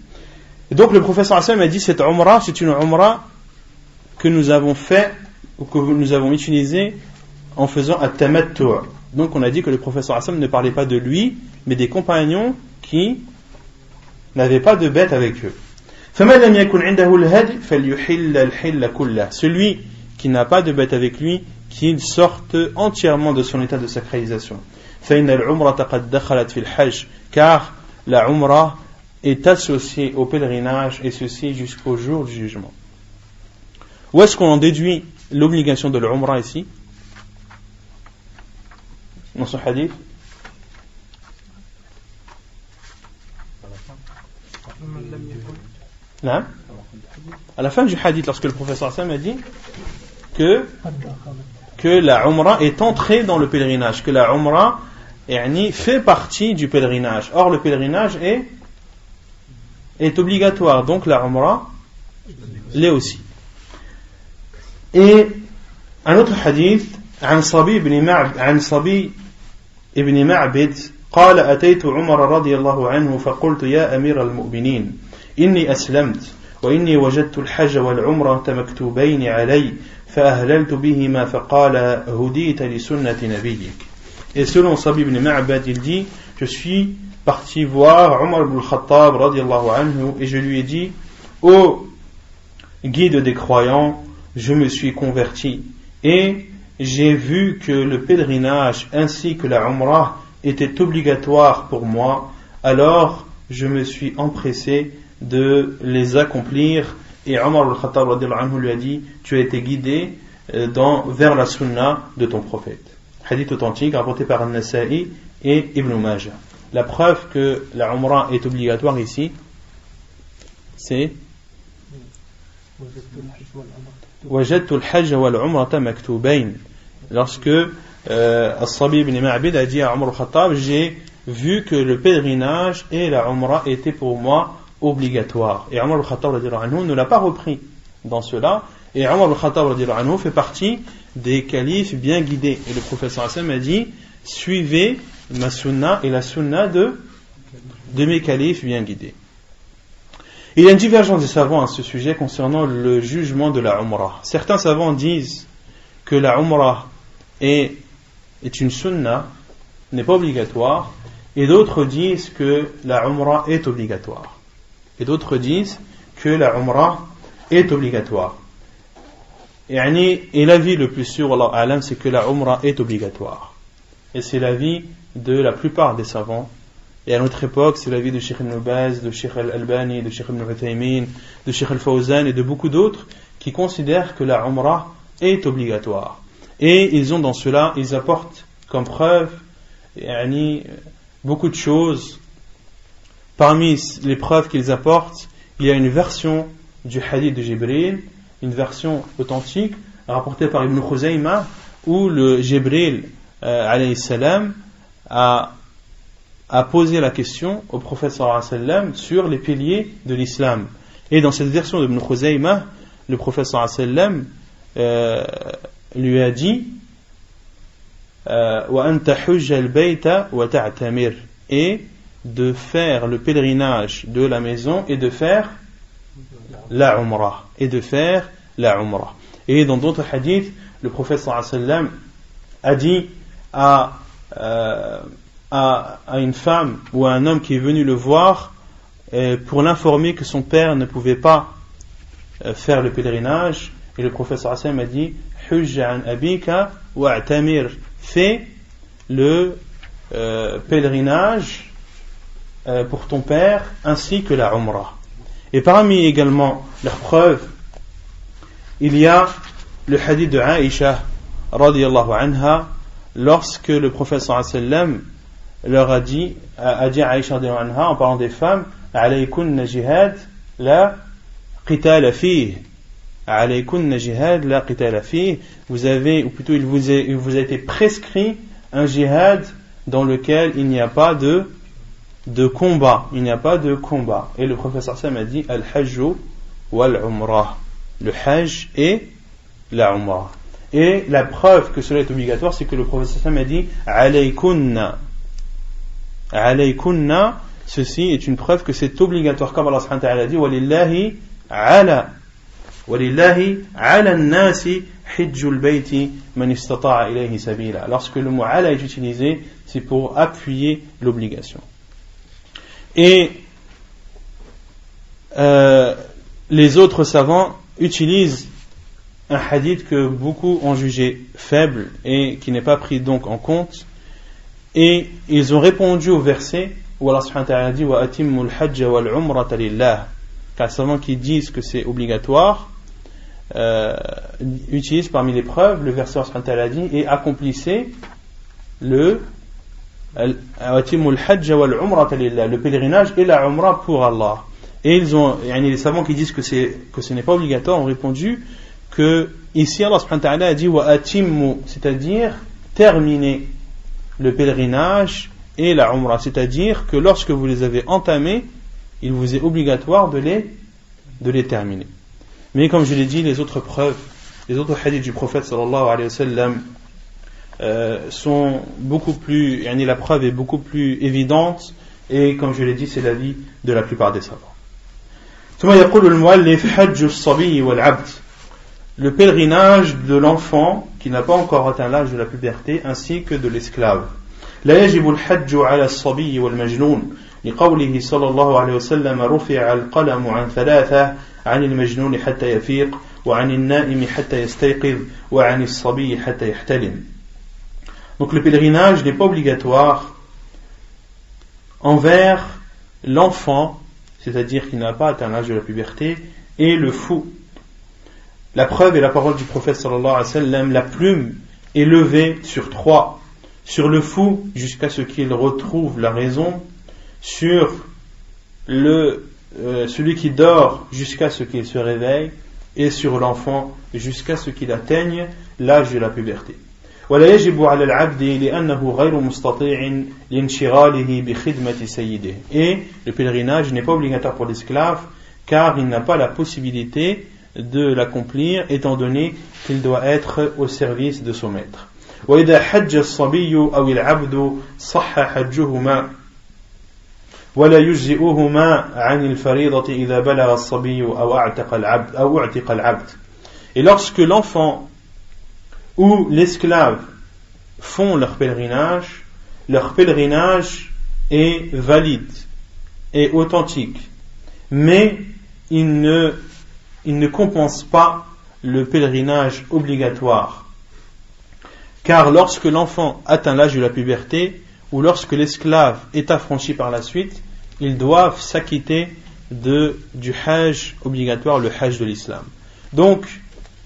Et donc le professeur Hassan a dit cette umrah, c'est une umrah que nous avons fait ou que nous avons utilisé en faisant Atamattu. Donc on a dit que le professeur Hassan ne parlait pas de lui, mais des compagnons qui n'avaient pas de bête avec eux. Celui qui n'a pas de bête avec lui, qu'il sorte entièrement de son état de sacralisation. Car la Umrah est associée au pèlerinage et ceci jusqu'au jour du jugement. Où est-ce qu'on en déduit l'obligation de l'Umrah ici? Dans ce hadith? Là? À la fin du hadith, lorsque le professeur Sam a dit que, que la Umrah est entrée dans le pèlerinage, que la Umrah fait partie du pèlerinage. Or, le pèlerinage est, est obligatoire, donc la Umrah l'est aussi. Et un autre hadith, عن صبي بن معبد عن صبي ابن معبد قال أتيت عمر رضي الله عنه فقلت يا أمير المؤمنين إني أسلمت وإني وجدت الحج والعمرة مكتوبين علي فأهللت بهما فقال هديت لسنة نبيك Et selon Sabi ibn Ma'bad, il dit Je suis parti voir Omar ibn Khattab radiallahu anhu et je lui ai dit Ô guide des croyants, je me suis converti et j'ai vu que le pèlerinage ainsi que la Umrah était obligatoire pour moi, alors je me suis empressé de les accomplir et Omar al-Khattab lui a dit Tu as été guidé euh, dans, vers la sunna de ton prophète. Hadith authentique rapporté par An-Nasa'i et Ibn Majah. La preuve que la Umrah est obligatoire ici, c'est Lorsque euh, As-Sabi ibn Ma'bid a dit à Omar al-Khattab J'ai vu que le pèlerinage et la Umrah étaient pour moi obligatoire. Et Omar al-Khattab ne l'a pas repris dans cela. Et Omar al-Khattab fait partie des califes bien guidés. Et le professeur Hassan a dit Suivez ma sunna et la sunna de, de mes califes bien guidés. Il y a une divergence des savants à ce sujet concernant le jugement de la Umrah. Certains savants disent que la Umrah est, est une sunna, n'est pas obligatoire, et d'autres disent que la Umrah est obligatoire. Et d'autres disent que la Umrah est obligatoire. Et l'avis le plus sûr, Allah c'est que la Umrah est obligatoire. Et c'est l'avis de la plupart des savants. Et à notre époque, c'est l'avis de Sheikh Ibn Baz, de Sheikh Al-Albani, de Sheikh Ibn Uthaymin, de Sheikh Al-Fawzan et de beaucoup d'autres qui considèrent que la Umrah est obligatoire. Et ils ont dans cela, ils apportent comme preuve beaucoup de choses. Parmi les preuves qu'ils apportent, il y a une version du hadith de Jibril, une version authentique rapportée par Ibn Khuzayma, où le Jibril euh, salam, a, posé la question au prophète sur les piliers de l'islam. Et dans cette version de Ibn Khuzayma, le prophète euh, lui a dit euh, et de faire le pèlerinage de la maison et de faire la umrah et de faire la et dans d'autres hadiths le prophète sallam a dit à, euh, à, à, une femme ou à un homme qui est venu le voir euh, pour l'informer que son père ne pouvait pas euh, faire le pèlerinage. Et le prophète sallam a dit abika wa fais le pèlerinage euh, pour ton père ainsi que la Umrah. Et parmi également leurs preuves, il y a le hadith de Aïcha radiallahu anha lorsque le prophète sallam leur a dit, a dit à Aïcha anha en parlant des femmes, alaykunna jihad la qital fih vous avez, ou plutôt il vous, il vous a été prescrit un jihad dans lequel il n'y a pas de, de combat. Il n'y a pas de combat. Et le professeur Sam a dit Al-Hajju wal-Umrah. Le Hajj et la Umrah. Et la preuve que cela est obligatoire, c'est que le professeur Sam a dit Alaykunna. Alaykunna, ceci est une preuve que c'est obligatoire. Comme Allah a dit Walillahi ala Lorsque le mot ala est utilisé, c'est pour appuyer l'obligation. Et euh, les autres savants utilisent un hadith que beaucoup ont jugé faible et qui n'est pas pris donc en compte. Et ils ont répondu au verset où Allah subhanahu wa dit Wa atimul hajja wal. Car savants qui disent que c'est obligatoire, euh, utilise parmi les preuves le verset a dit et accomplissez le le pèlerinage et la umrah pour Allah. Et ils ont, les savants qui disent que, que ce n'est pas obligatoire ont répondu que ici Allah a dit c'est-à-dire terminer le pèlerinage et la umrah, c'est-à-dire que lorsque vous les avez entamés, il vous est obligatoire de les, de les terminer. Mais comme je l'ai dit, les autres preuves, les autres hadiths du prophète sallallahu alayhi wa sallam euh, sont beaucoup plus, yani la preuve est beaucoup plus évidente et comme je l'ai dit, c'est l'avis de la plupart des savants. Le pèlerinage de l'enfant qui n'a pas encore atteint l'âge de la puberté ainsi que de l'esclave. لا يجب الحج على الصبي والمجنون لقوله صلى الله عليه وسلم رفع القلم عن ثلاثة عن المجنون حتى يفيق وعن النائم حتى يستيقظ وعن الصبي حتى يحتلم donc le pèlerinage n'est pas obligatoire envers l'enfant, c'est-à-dire qui n'a pas atteint l'âge de la puberté, et le fou. La preuve est la parole du prophète sallallahu alayhi wa sallam, la plume est levée sur trois, sur le fou jusqu'à ce qu'il retrouve la raison, sur euh, celui qui dort jusqu'à ce qu'il se réveille et sur l'enfant jusqu'à ce qu'il atteigne l'âge de la puberté Et le pèlerinage n'est pas obligatoire pour l'esclave car il n'a pas la possibilité de l'accomplir étant donné qu'il doit être au service de son maître. وإذا حج الصبي أو العبد صح حجهما ولا يجزئهما عن الفريضة إذا بلغ الصبي أو أعتق العبد أو أعتق العبد. Et lorsque l'enfant ou l'esclave font leur pèlerinage, leur pèlerinage est valide et authentique, mais il ne, il ne compense pas le pèlerinage obligatoire. Car lorsque l'enfant atteint l'âge de la puberté, ou lorsque l'esclave est affranchi par la suite, ils doivent s'acquitter de, du hajj obligatoire, le hajj de l'islam. Donc,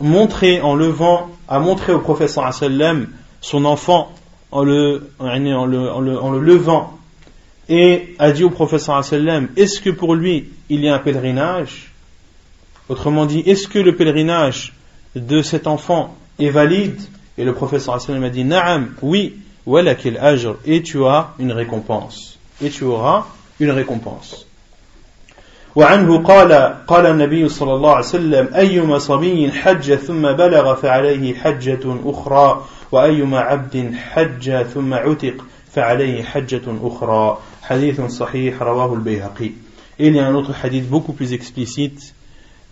montré en levant, a montré au prophète sallam son enfant en le, en le, en le, levant. Et a dit au prophète sallam est-ce que pour lui il y a un pèlerinage? Autrement dit, est-ce que le pèlerinage de cet enfant est valide? Et le prophète sallam a dit Naam, oui, walakil ajr, et tu as une récompense. Et tu auras une récompense. وعنه قال قال النبي صلى الله عليه وسلم أيما صبي حج ثم بلغ فعليه حجة أخرى وأيما عبد حج ثم عتق فعليه حجة أخرى حديث صحيح رواه البيهقي Il y a un autre hadith beaucoup plus explicite,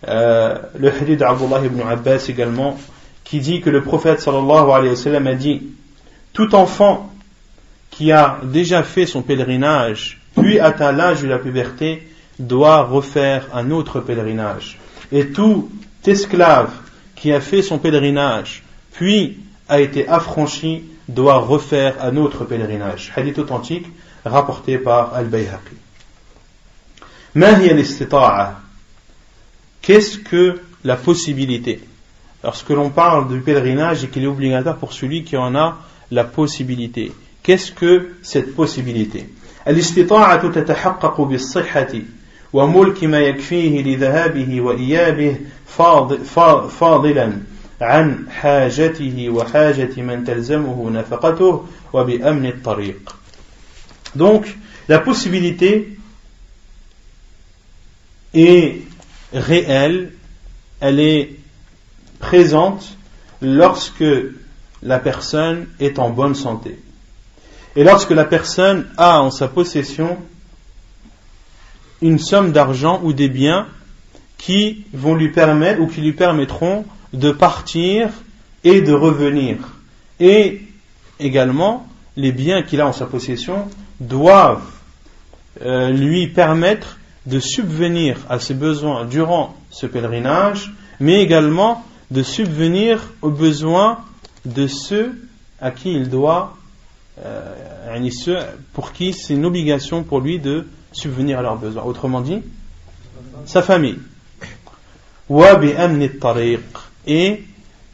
euh, le hadith d'Abdullah ibn Abbas également, qui dit que le prophète sallallahu alayhi wa sallam a dit Tout enfant qui a déjà fait son pèlerinage, puis atteint l'âge de la puberté, doit refaire un autre pèlerinage. Et tout esclave qui a fait son pèlerinage, puis a été affranchi, doit refaire un autre pèlerinage. Hadith authentique rapporté par Al-Bayhaqi. Qu'est-ce que la possibilité Lorsque l'on parle du pèlerinage et qu'il est obligatoire pour celui qui en a la possibilité, qu'est-ce que cette possibilité الاستطاعة تتحقق بالصحة وملك ما يكفيه لذهابه وإيابه فاضلا عن حاجته وحاجة من تلزمه نفقته وبأمن الطريق Donc, la possibilité est réelle, elle est présente lorsque la personne est en bonne santé. Et lorsque la personne a en sa possession une somme d'argent ou des biens qui vont lui permettre ou qui lui permettront de partir et de revenir. Et également, les biens qu'il a en sa possession doivent euh, lui permettre de subvenir à ses besoins durant ce pèlerinage, mais également de subvenir aux besoins de ceux à qui il doit, euh, pour qui c'est une obligation pour lui de subvenir à leurs besoins. Autrement dit, sa famille. Et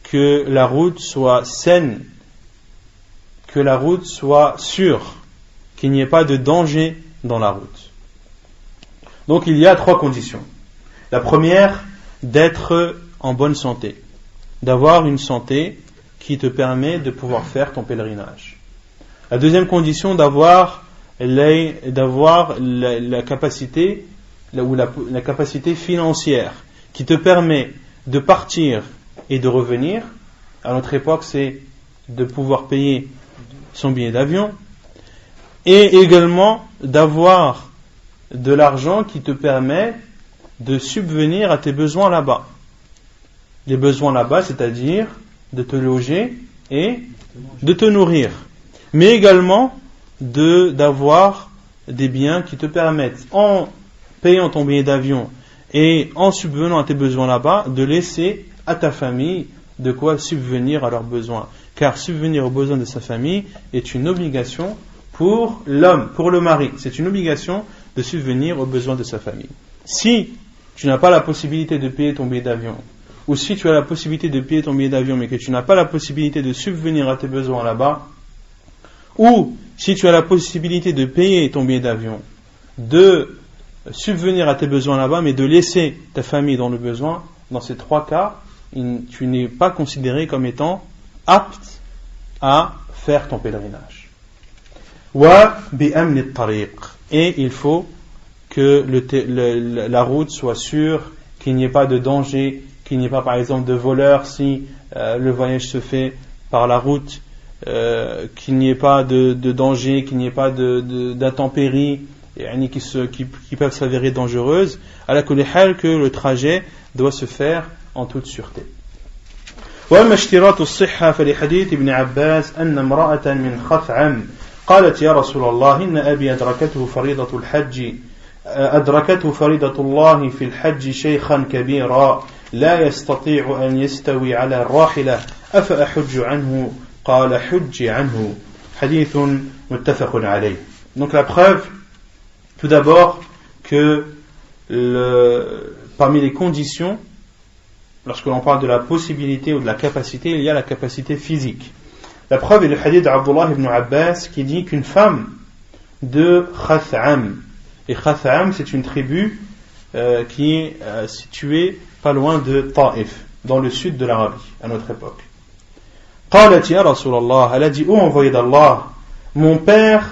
que la route soit saine, que la route soit sûre, qu'il n'y ait pas de danger dans la route. Donc il y a trois conditions. La première, d'être en bonne santé, d'avoir une santé qui te permet de pouvoir faire ton pèlerinage. La deuxième condition, d'avoir d'avoir la, capacité ou la, capacité financière qui te permet de partir et de revenir. À notre époque, c'est de pouvoir payer son billet d'avion et également d'avoir de l'argent qui te permet de subvenir à tes besoins là-bas. Les besoins là-bas, c'est-à-dire de te loger et de te nourrir, mais également de d'avoir des biens qui te permettent, en payant ton billet d'avion et en subvenant à tes besoins là-bas, de laisser à ta famille de quoi subvenir à leurs besoins. Car subvenir aux besoins de sa famille est une obligation pour l'homme, pour le mari. C'est une obligation de subvenir aux besoins de sa famille. Si tu n'as pas la possibilité de payer ton billet d'avion, ou si tu as la possibilité de payer ton billet d'avion mais que tu n'as pas la possibilité de subvenir à tes besoins là-bas, ou si tu as la possibilité de payer ton billet d'avion, de subvenir à tes besoins là-bas, mais de laisser ta famille dans le besoin, dans ces trois cas, tu n'es pas considéré comme étant apte à faire ton pèlerinage. Et il faut que la route soit sûre, qu'il n'y ait pas de danger, qu'il n'y ait pas par exemple de voleurs si euh, le voyage se fait par la route, euh, qu'il n'y ait pas de, danger, qu'il n'y ait pas d'intempéries qui, qui, qui, peuvent s'avérer dangereuses, à la que le trajet doit se faire en toute sûreté. وأما اشتراط الصحة فلحديث ابن عباس أن امرأة من خثعم قالت يا رسول الله إن أبي أدركته فريضة الحج أدركته فريضة الله في الحج شيخا كبيرا لا يستطيع أن يستوي على الراحلة أفأحج عنه قال حج عنه حديث متفق عليه Donc la preuve, tout d'abord, que le, parmi les conditions, lorsque l'on parle de la possibilité ou de la capacité, il y a la capacité physique. La preuve est le hadith d'Abdullah ibn Abbas qui dit qu'une femme de Khath'am, et Khath'am c'est une tribu euh, qui est euh, située pas loin de Taif, dans le sud de l'Arabie, à notre époque. قالت يا رسول الله elle a dit oh envoyé d'Allah mon père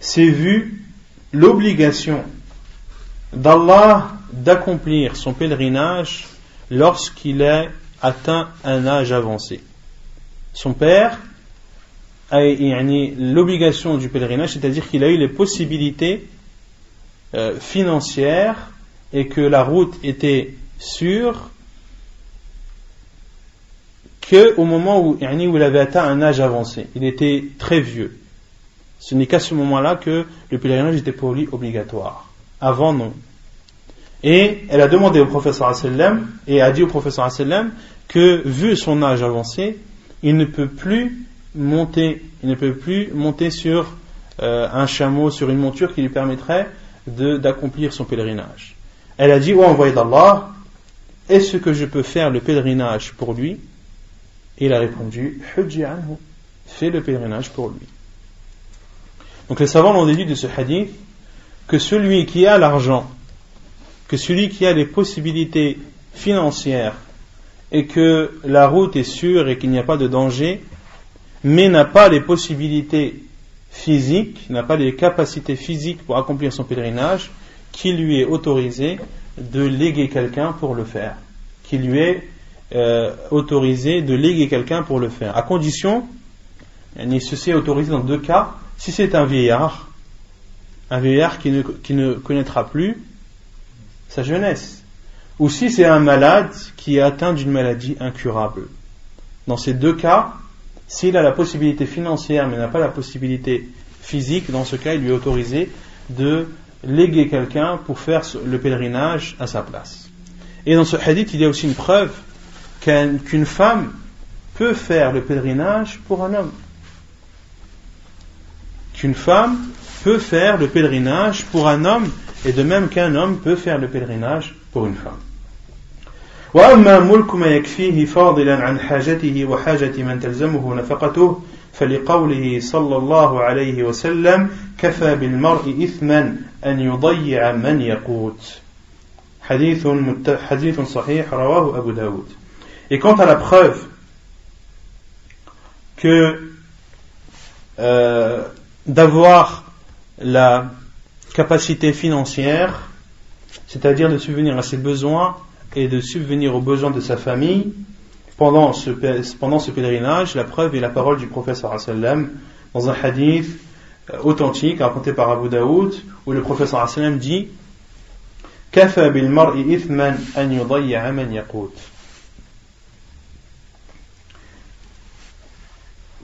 s'est vu l'obligation d'Allah d'accomplir son pèlerinage lorsqu'il a atteint un âge avancé. Son père a l'obligation du pèlerinage, c'est-à-dire qu'il a eu les possibilités euh, financières et que la route était sûre qu'au moment où, il avait atteint un âge avancé. Il était très vieux. Ce n'est qu'à ce moment-là que le pèlerinage était pour lui obligatoire. Avant, non. Et elle a demandé au professeur sallam et a dit au professeur sallam que vu son âge avancé, il ne peut plus monter, il ne peut plus monter sur euh, un chameau, sur une monture qui lui permettrait d'accomplir son pèlerinage. Elle a dit, oh envoyé d'Allah, est-ce que je peux faire le pèlerinage pour lui? Il a répondu, fais le pèlerinage pour lui. Donc les savants ont déduit de ce hadith que celui qui a l'argent que celui qui a les possibilités financières et que la route est sûre et qu'il n'y a pas de danger, mais n'a pas les possibilités physiques, n'a pas les capacités physiques pour accomplir son pèlerinage, qui lui est autorisé de léguer quelqu'un pour le faire. Qui lui est euh, autorisé de léguer quelqu'un pour le faire. À condition, et ceci est autorisé dans deux cas, si c'est un vieillard, un vieillard qui ne connaîtra plus sa jeunesse. Ou si c'est un malade qui est atteint d'une maladie incurable. Dans ces deux cas, s'il a la possibilité financière mais n'a pas la possibilité physique, dans ce cas, il lui est autorisé de léguer quelqu'un pour faire le pèlerinage à sa place. Et dans ce hadith, il y a aussi une preuve qu'une femme peut faire le pèlerinage pour un homme. Qu'une femme peut faire le pèlerinage pour un homme et de même qu'un homme peut faire le pèlerinage pour une femme. وأما ملك ما يكفيه فاضلا عن حاجته وحاجة من تلزمه نفقته فلقوله صلى الله عليه وسلم كفى بالمرء إثما أن يضيع من يقوت حديث حديث صحيح رواه أبو داود et quant à la preuve que euh, d'avoir la capacité financière, c'est-à-dire de subvenir à ses besoins et de subvenir aux besoins de sa famille pendant ce, pendant ce pèlerinage. La preuve est la parole du professeur sallam dans un hadith euh, authentique raconté par Abu Daoud où le professeur sallam dit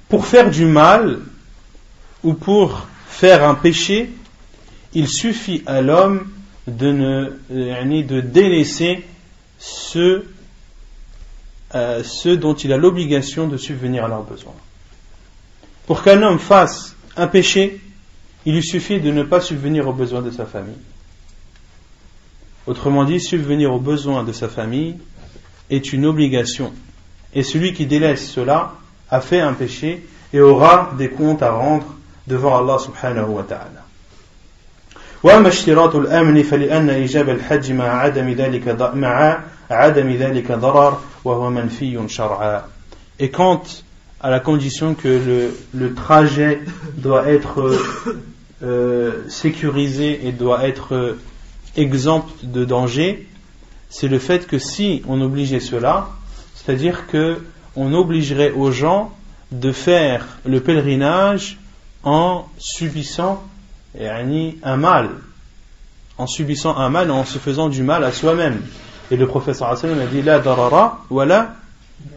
Pour faire du mal ou pour faire un péché, il suffit à l'homme de, ne, de délaisser ceux, euh, ceux dont il a l'obligation de subvenir à leurs besoins. Pour qu'un homme fasse un péché, il lui suffit de ne pas subvenir aux besoins de sa famille. Autrement dit, subvenir aux besoins de sa famille est une obligation. Et celui qui délaisse cela a fait un péché et aura des comptes à rendre devant Allah subhanahu wa ta'ala. وأما اشتراط الأمن فلأن إجابة الحج مع عدم ذلك مع عدم ذلك ضرر وهو منفي شرعا. Et quant à la condition que le, le trajet doit être euh, sécurisé et doit être exempt de danger, c'est le fait que si on obligeait cela, c'est-à-dire que on obligerait aux gens de faire le pèlerinage en subissant un mal, en subissant un mal, en se faisant du mal à soi-même. Et le professeur a dit La darara la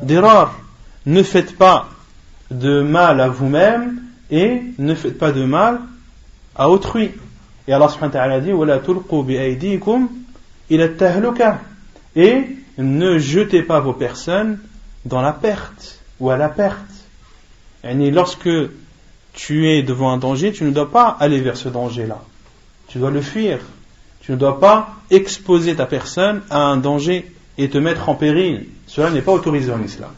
dirar. Ne faites pas de mal à vous-même et ne faites pas de mal à autrui. Et Allah subhanahu wa ta'ala a dit Wala tulqu bi aydikum ila. Et ne jetez pas vos personnes dans la perte ou à la perte. Et lorsque tu es devant un danger, tu ne dois pas aller vers ce danger-là. Tu dois le fuir. Tu ne dois pas exposer ta personne à un danger et te mettre en péril. Cela n'est pas autorisé en islam.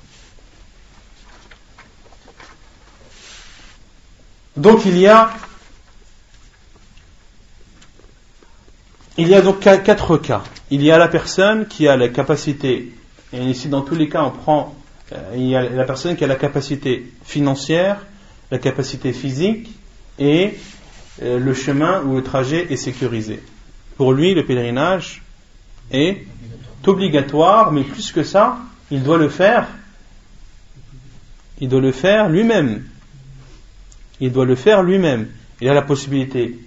Donc il y a il y a donc quatre cas. Il y a la personne qui a la capacité, et ici dans tous les cas on prend, euh, il y a la personne qui a la capacité financière, la capacité physique et euh, le chemin ou le trajet est sécurisé. Pour lui, le pèlerinage est obligatoire, mais plus que ça, il doit le faire. Il doit le faire lui-même. Il doit le faire lui-même. Il a la possibilité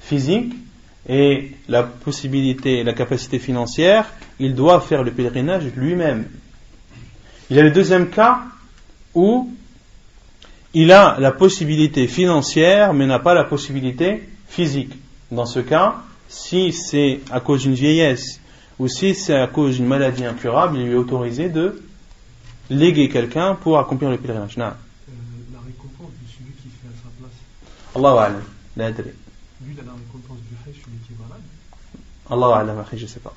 physique et la possibilité, la capacité financière, il doit faire le pèlerinage lui-même. Il y a le deuxième cas où il a la possibilité financière mais n'a pas la possibilité physique. Dans ce cas, si c'est à cause d'une vieillesse ou si c'est à cause d'une maladie incurable, il lui est autorisé de léguer quelqu'un pour accomplir le pèlerinage. Euh, la récompense de celui qui fait à sa place. Allah Alam. La Lui, il a la récompense du hajj, celui qui est malade. Allah Alam, je ne sais pas.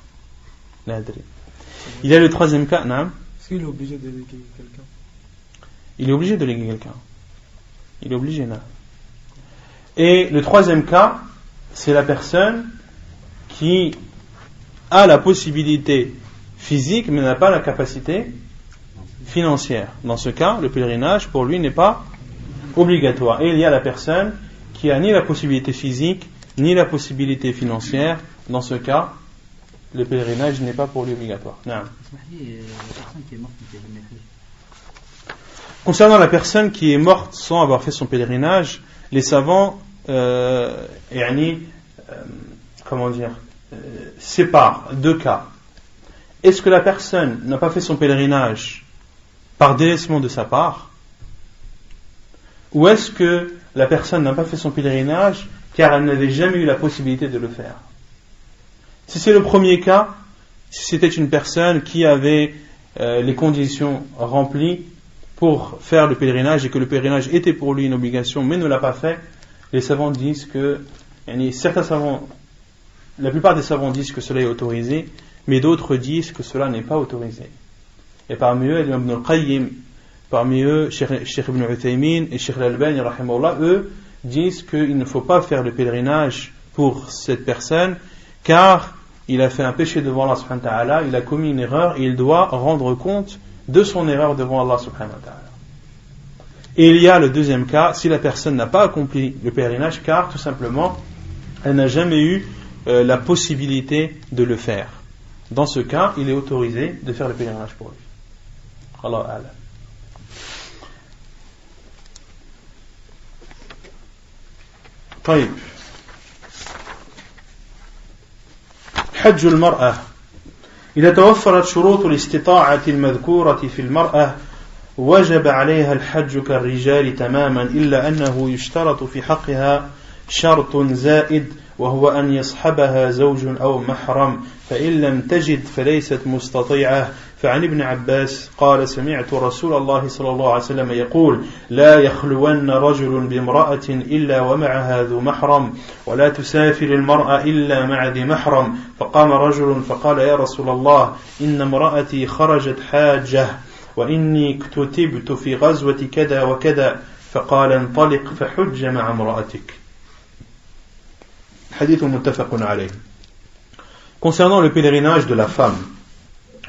Il y a le troisième cas, non Est-ce qu'il est obligé de léguer quelqu'un? Il est obligé de léguer quelqu'un. Il est obligé là. Et le troisième cas, c'est la personne qui a la possibilité physique mais n'a pas la capacité financière. Dans ce cas, le pèlerinage pour lui n'est pas obligatoire. Et il y a la personne qui a ni la possibilité physique ni la possibilité financière. Dans ce cas, le pèlerinage n'est pas pour lui obligatoire. Non. Concernant la personne qui est morte sans avoir fait son pèlerinage, les savants, euh, euh, comment dire, euh, séparent deux cas. Est-ce que la personne n'a pas fait son pèlerinage par délaissement de sa part? Ou est-ce que la personne n'a pas fait son pèlerinage car elle n'avait jamais eu la possibilité de le faire? Si c'est le premier cas, si c'était une personne qui avait les conditions remplies, pour faire le pèlerinage et que le pèlerinage était pour lui une obligation mais ne l'a pas fait, les savants disent que, certains savants, la plupart des savants disent que cela est autorisé, mais d'autres disent que cela n'est pas autorisé. Et parmi eux, Ibn al-Qayyim, parmi eux, Sheikh Ibn Uthaymin et Sheikh al-Albani, eux, disent qu'il ne faut pas faire le pèlerinage pour cette personne, car il a fait un péché devant Allah, il a commis une erreur et il doit rendre compte de son erreur devant Allah subhanahu wa ta'ala. Et il y a le deuxième cas, si la personne n'a pas accompli le pèlerinage, car tout simplement, elle n'a jamais eu euh, la possibilité de le faire. Dans ce cas, il est autorisé de faire le pèlerinage pour lui. Allah Allah. طيب حج المرأة. إذا توفرت شروط الاستطاعة المذكورة في المرأة وجب عليها الحج كالرجال تماما إلا أنه يشترط في حقها شرط زائد وهو أن يصحبها زوج أو محرم فإن لم تجد فليست مستطيعة. فعن ابن عباس قال سمعت رسول الله صلى الله عليه وسلم يقول لا يخلون رجل بامرأة إلا ومعها ذو محرم ولا تسافر المرأة إلا مع ذي محرم فقام رجل فقال يا رسول الله إن امرأتي خرجت حاجة وإني اكتتبت في غزوة كذا وكذا فقال انطلق فحج مع امرأتك حديث متفق عليه. Concernant le pèlerinage de la femme,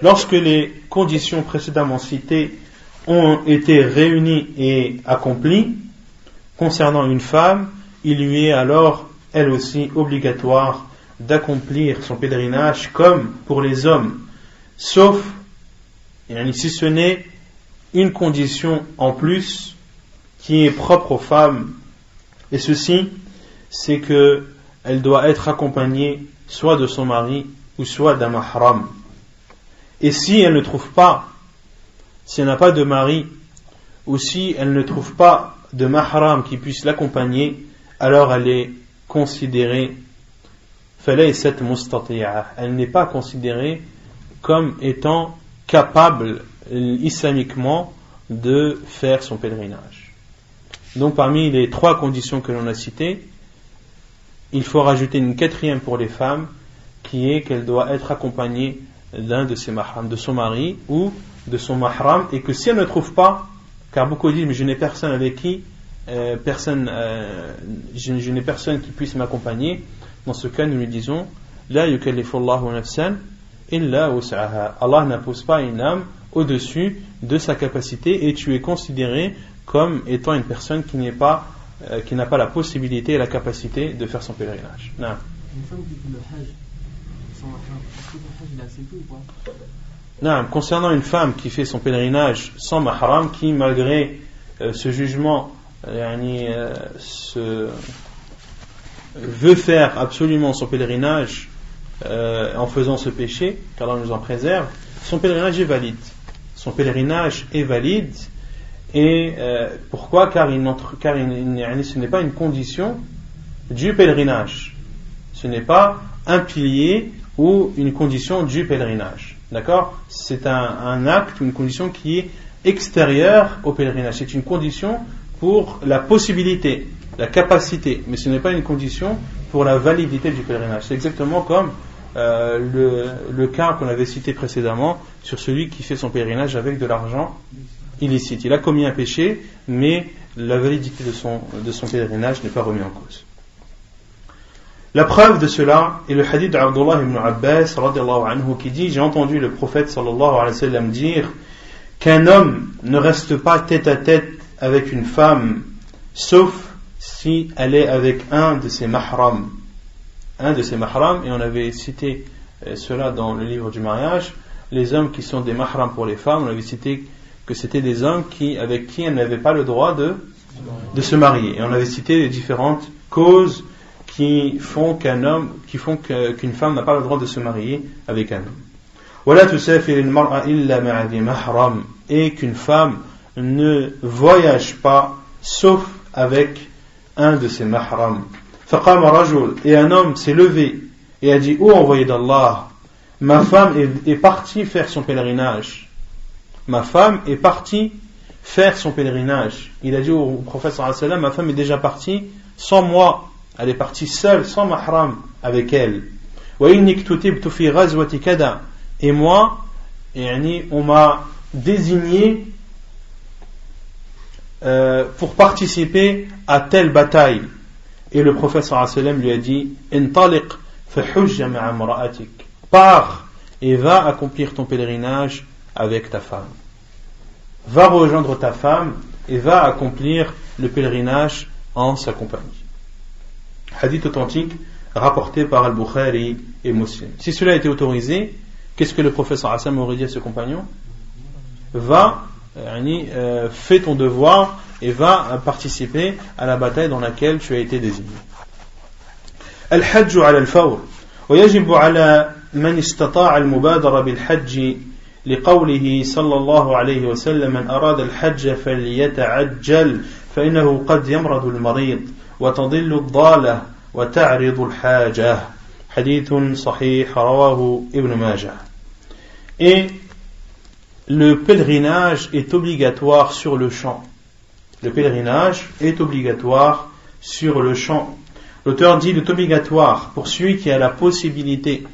lorsque les conditions précédemment citées ont été réunies et accomplies, concernant une femme, il lui est alors, elle aussi, obligatoire d'accomplir son pèlerinage comme pour les hommes, sauf, si ce n'est une condition en plus qui est propre aux femmes, et ceci, c'est qu'elle doit être accompagnée soit de son mari ou soit d'un mahram. Et si elle ne trouve pas, si elle n'a pas de mari, ou si elle ne trouve pas de mahram qui puisse l'accompagner, alors elle est considérée, elle n'est pas considérée comme étant capable islamiquement de faire son pèlerinage. Donc parmi les trois conditions que l'on a citées, il faut rajouter une quatrième pour les femmes, qui est qu'elle doit être accompagnée d'un de ses mahrams, de son mari ou de son mahram, et que si elle ne trouve pas, car beaucoup disent, mais je n'ai personne avec qui, euh, personne, euh, je, n'ai personne qui puisse m'accompagner, dans ce cas, nous lui disons, La yukallifullahu nafsan illa Allah n'impose pas une âme au-dessus de sa capacité, et tu es considéré comme étant une personne qui n'est pas euh, qui n'a pas la possibilité et la capacité de faire son pèlerinage. Non. Non, concernant une femme qui fait son pèlerinage sans mahram, qui malgré euh, ce jugement euh, se, veut faire absolument son pèlerinage en faisant ce péché, car Allah nous en préserve, son pèlerinage est valide. Son pèlerinage est valide et euh, pourquoi? Car, il car ce n'est pas une condition du pèlerinage. Ce n'est pas un pilier ou une condition du pèlerinage. D'accord? C'est un, un, acte, une condition qui est extérieure au pèlerinage. C'est une condition pour la possibilité, la capacité, mais ce n'est pas une condition pour la validité du pèlerinage. C'est exactement comme euh, le, le cas qu'on avait cité précédemment sur celui qui fait son pèlerinage avec de l'argent illicite. Il a commis un péché, mais la validité de son, de son pèlerinage n'est pas remise en cause. La preuve de cela est le hadith d'Abdullah ibn Abbas anhu, qui dit J'ai entendu le prophète sallallahu alayhi wa sallam dire qu'un homme ne reste pas tête à tête avec une femme, sauf si elle est avec un de ses mahrams. Un de ses mahrams, et on avait cité euh, cela dans le livre du mariage, les hommes qui sont des mahrams pour les femmes, on avait cité que c'était des hommes qui, avec qui elle n'avait pas le droit de, de se marier. Et on avait cité les différentes causes qui font qu'un homme, qui font qu'une femme n'a pas le droit de se marier avec un homme. Et qu'une femme ne voyage pas sauf avec un de ses mahram. Et un homme s'est levé et a dit, ô envoyé d'Allah, ma femme est partie faire son pèlerinage ma femme est partie faire son pèlerinage. Il a dit au prophète ma femme est déjà partie sans moi. Elle est partie seule, sans mahram avec elle. Et moi, on m'a désigné euh, pour participer à telle bataille. Et le prophète sallam lui a dit, Pars et va accomplir ton pèlerinage avec ta femme. Va rejoindre ta femme et va accomplir le pèlerinage en sa compagnie Hadith authentique rapporté par Al-Bukhari et Muslim. Si cela a été autorisé, qu'est-ce que le professeur Hassan aurait dit à ses compagnons Va, euh, fais ton devoir et va participer à la bataille dans laquelle tu as été désigné. الحج على الفور ويجب على من استطاع المبادرة بالحج لقوله صلى الله عليه وسلم من أراد الحج فليتعجل فإنه قد يمرض المريض وتضل الضالة وتعرض الحاجة حديث صحيح رواه ابن ماجه Et le pèlerinage est obligatoire sur le champ. Le pèlerinage est obligatoire sur le champ. L'auteur dit est obligatoire pour celui qui a la possibilité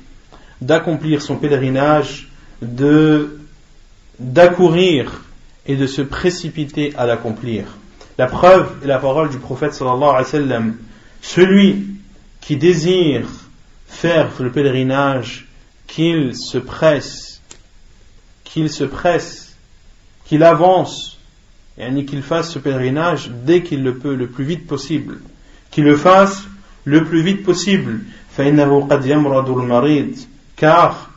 d'accomplir son pèlerinage, de d'accourir et de se précipiter à l'accomplir. La preuve est la parole du prophète sallallahu alayhi wa sallam. Celui qui désire faire le pèlerinage, qu'il se presse, qu'il se presse, qu'il avance, et qu'il fasse ce pèlerinage dès qu'il le peut, le plus vite possible. Qu'il le fasse le plus vite possible. Car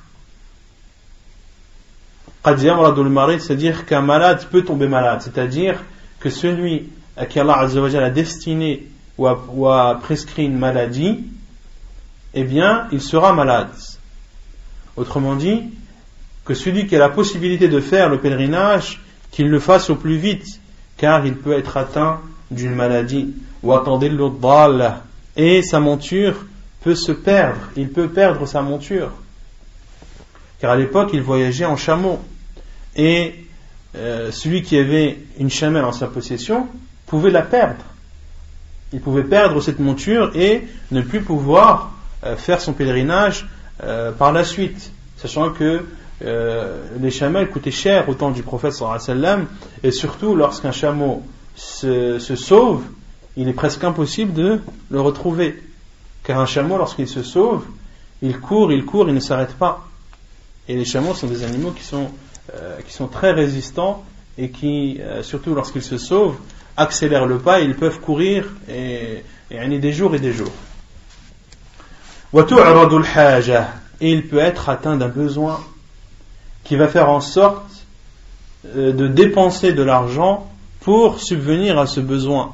c'est-à-dire qu'un malade peut tomber malade, c'est-à-dire que celui à qui Allah a destiné ou a, prescrit une maladie, eh bien, il sera malade. Autrement dit, que celui qui a la possibilité de faire le pèlerinage, qu'il le fasse au plus vite, car il peut être atteint d'une maladie. Ou attendez l'autre et sa monture peut se perdre, il peut perdre sa monture. Car à l'époque, il voyageait en chameau et euh, celui qui avait une chamelle en sa possession pouvait la perdre. Il pouvait perdre cette monture et ne plus pouvoir euh, faire son pèlerinage euh, par la suite, sachant que les chamelles coûtaient cher au temps du prophète sallam, et surtout lorsqu'un chameau se, se, sauve, il est presque impossible de le retrouver. Car un chameau, lorsqu'il se sauve, il court, il court, il ne s'arrête pas. Et les chameaux sont des animaux qui sont euh, qui sont très résistants et qui, euh, surtout lorsqu'ils se sauvent, accélèrent le pas et ils peuvent courir et, et des jours et des jours. Et il peut être atteint d'un besoin qui va faire en sorte euh, de dépenser de l'argent pour subvenir à ce besoin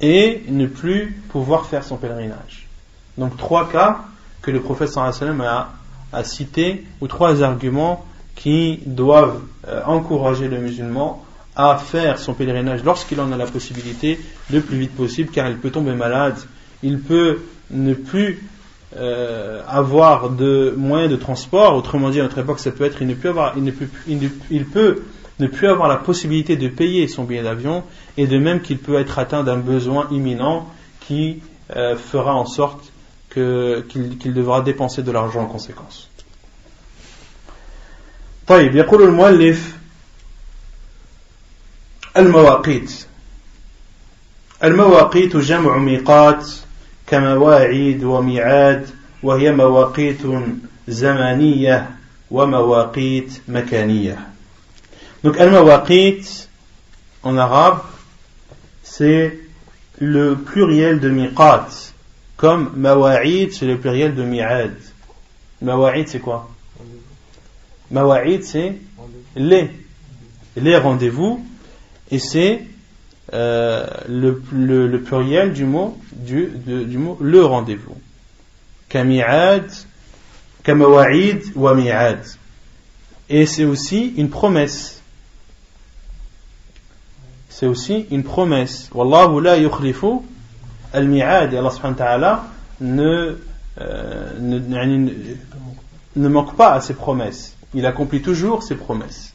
et ne plus pouvoir faire son pèlerinage. Donc trois cas que le prophète a, a cités, ou trois arguments qui doivent euh, encourager le musulman à faire son pèlerinage lorsqu'il en a la possibilité le plus vite possible car il peut tomber malade, il peut ne plus euh, avoir de moyens de transport, autrement dit à notre époque ça peut être il ne peut avoir il ne peut, il peut ne plus avoir la possibilité de payer son billet d'avion et de même qu'il peut être atteint d'un besoin imminent qui euh, fera en sorte qu'il devra dépenser de l'argent en conséquence. طيب يقول المؤلف المواقيت. المواقيت جمع ميقات كمواعيد وميعاد وهي مواقيت زمانية ومواقيت مكانية. Donc المواقيت en arabe c'est le pluriel de miqat. Comme mawa'id c'est le pluriel de mi'ad. Mawa'id c'est quoi? Mawa'id, c'est les. Les rendez-vous. Et c'est euh, le, le, pluriel du mot, du, du mot le rendez-vous. Kami'ad, kamawa'id wa mi'ad. Et c'est aussi une promesse. C'est aussi une promesse. Wallahu la yukhlifu al-mi'ad. Et Allah subhanahu wa ta'ala ne, euh, ne, ne, ne manque pas à ses promesses il accomplit toujours ses promesses.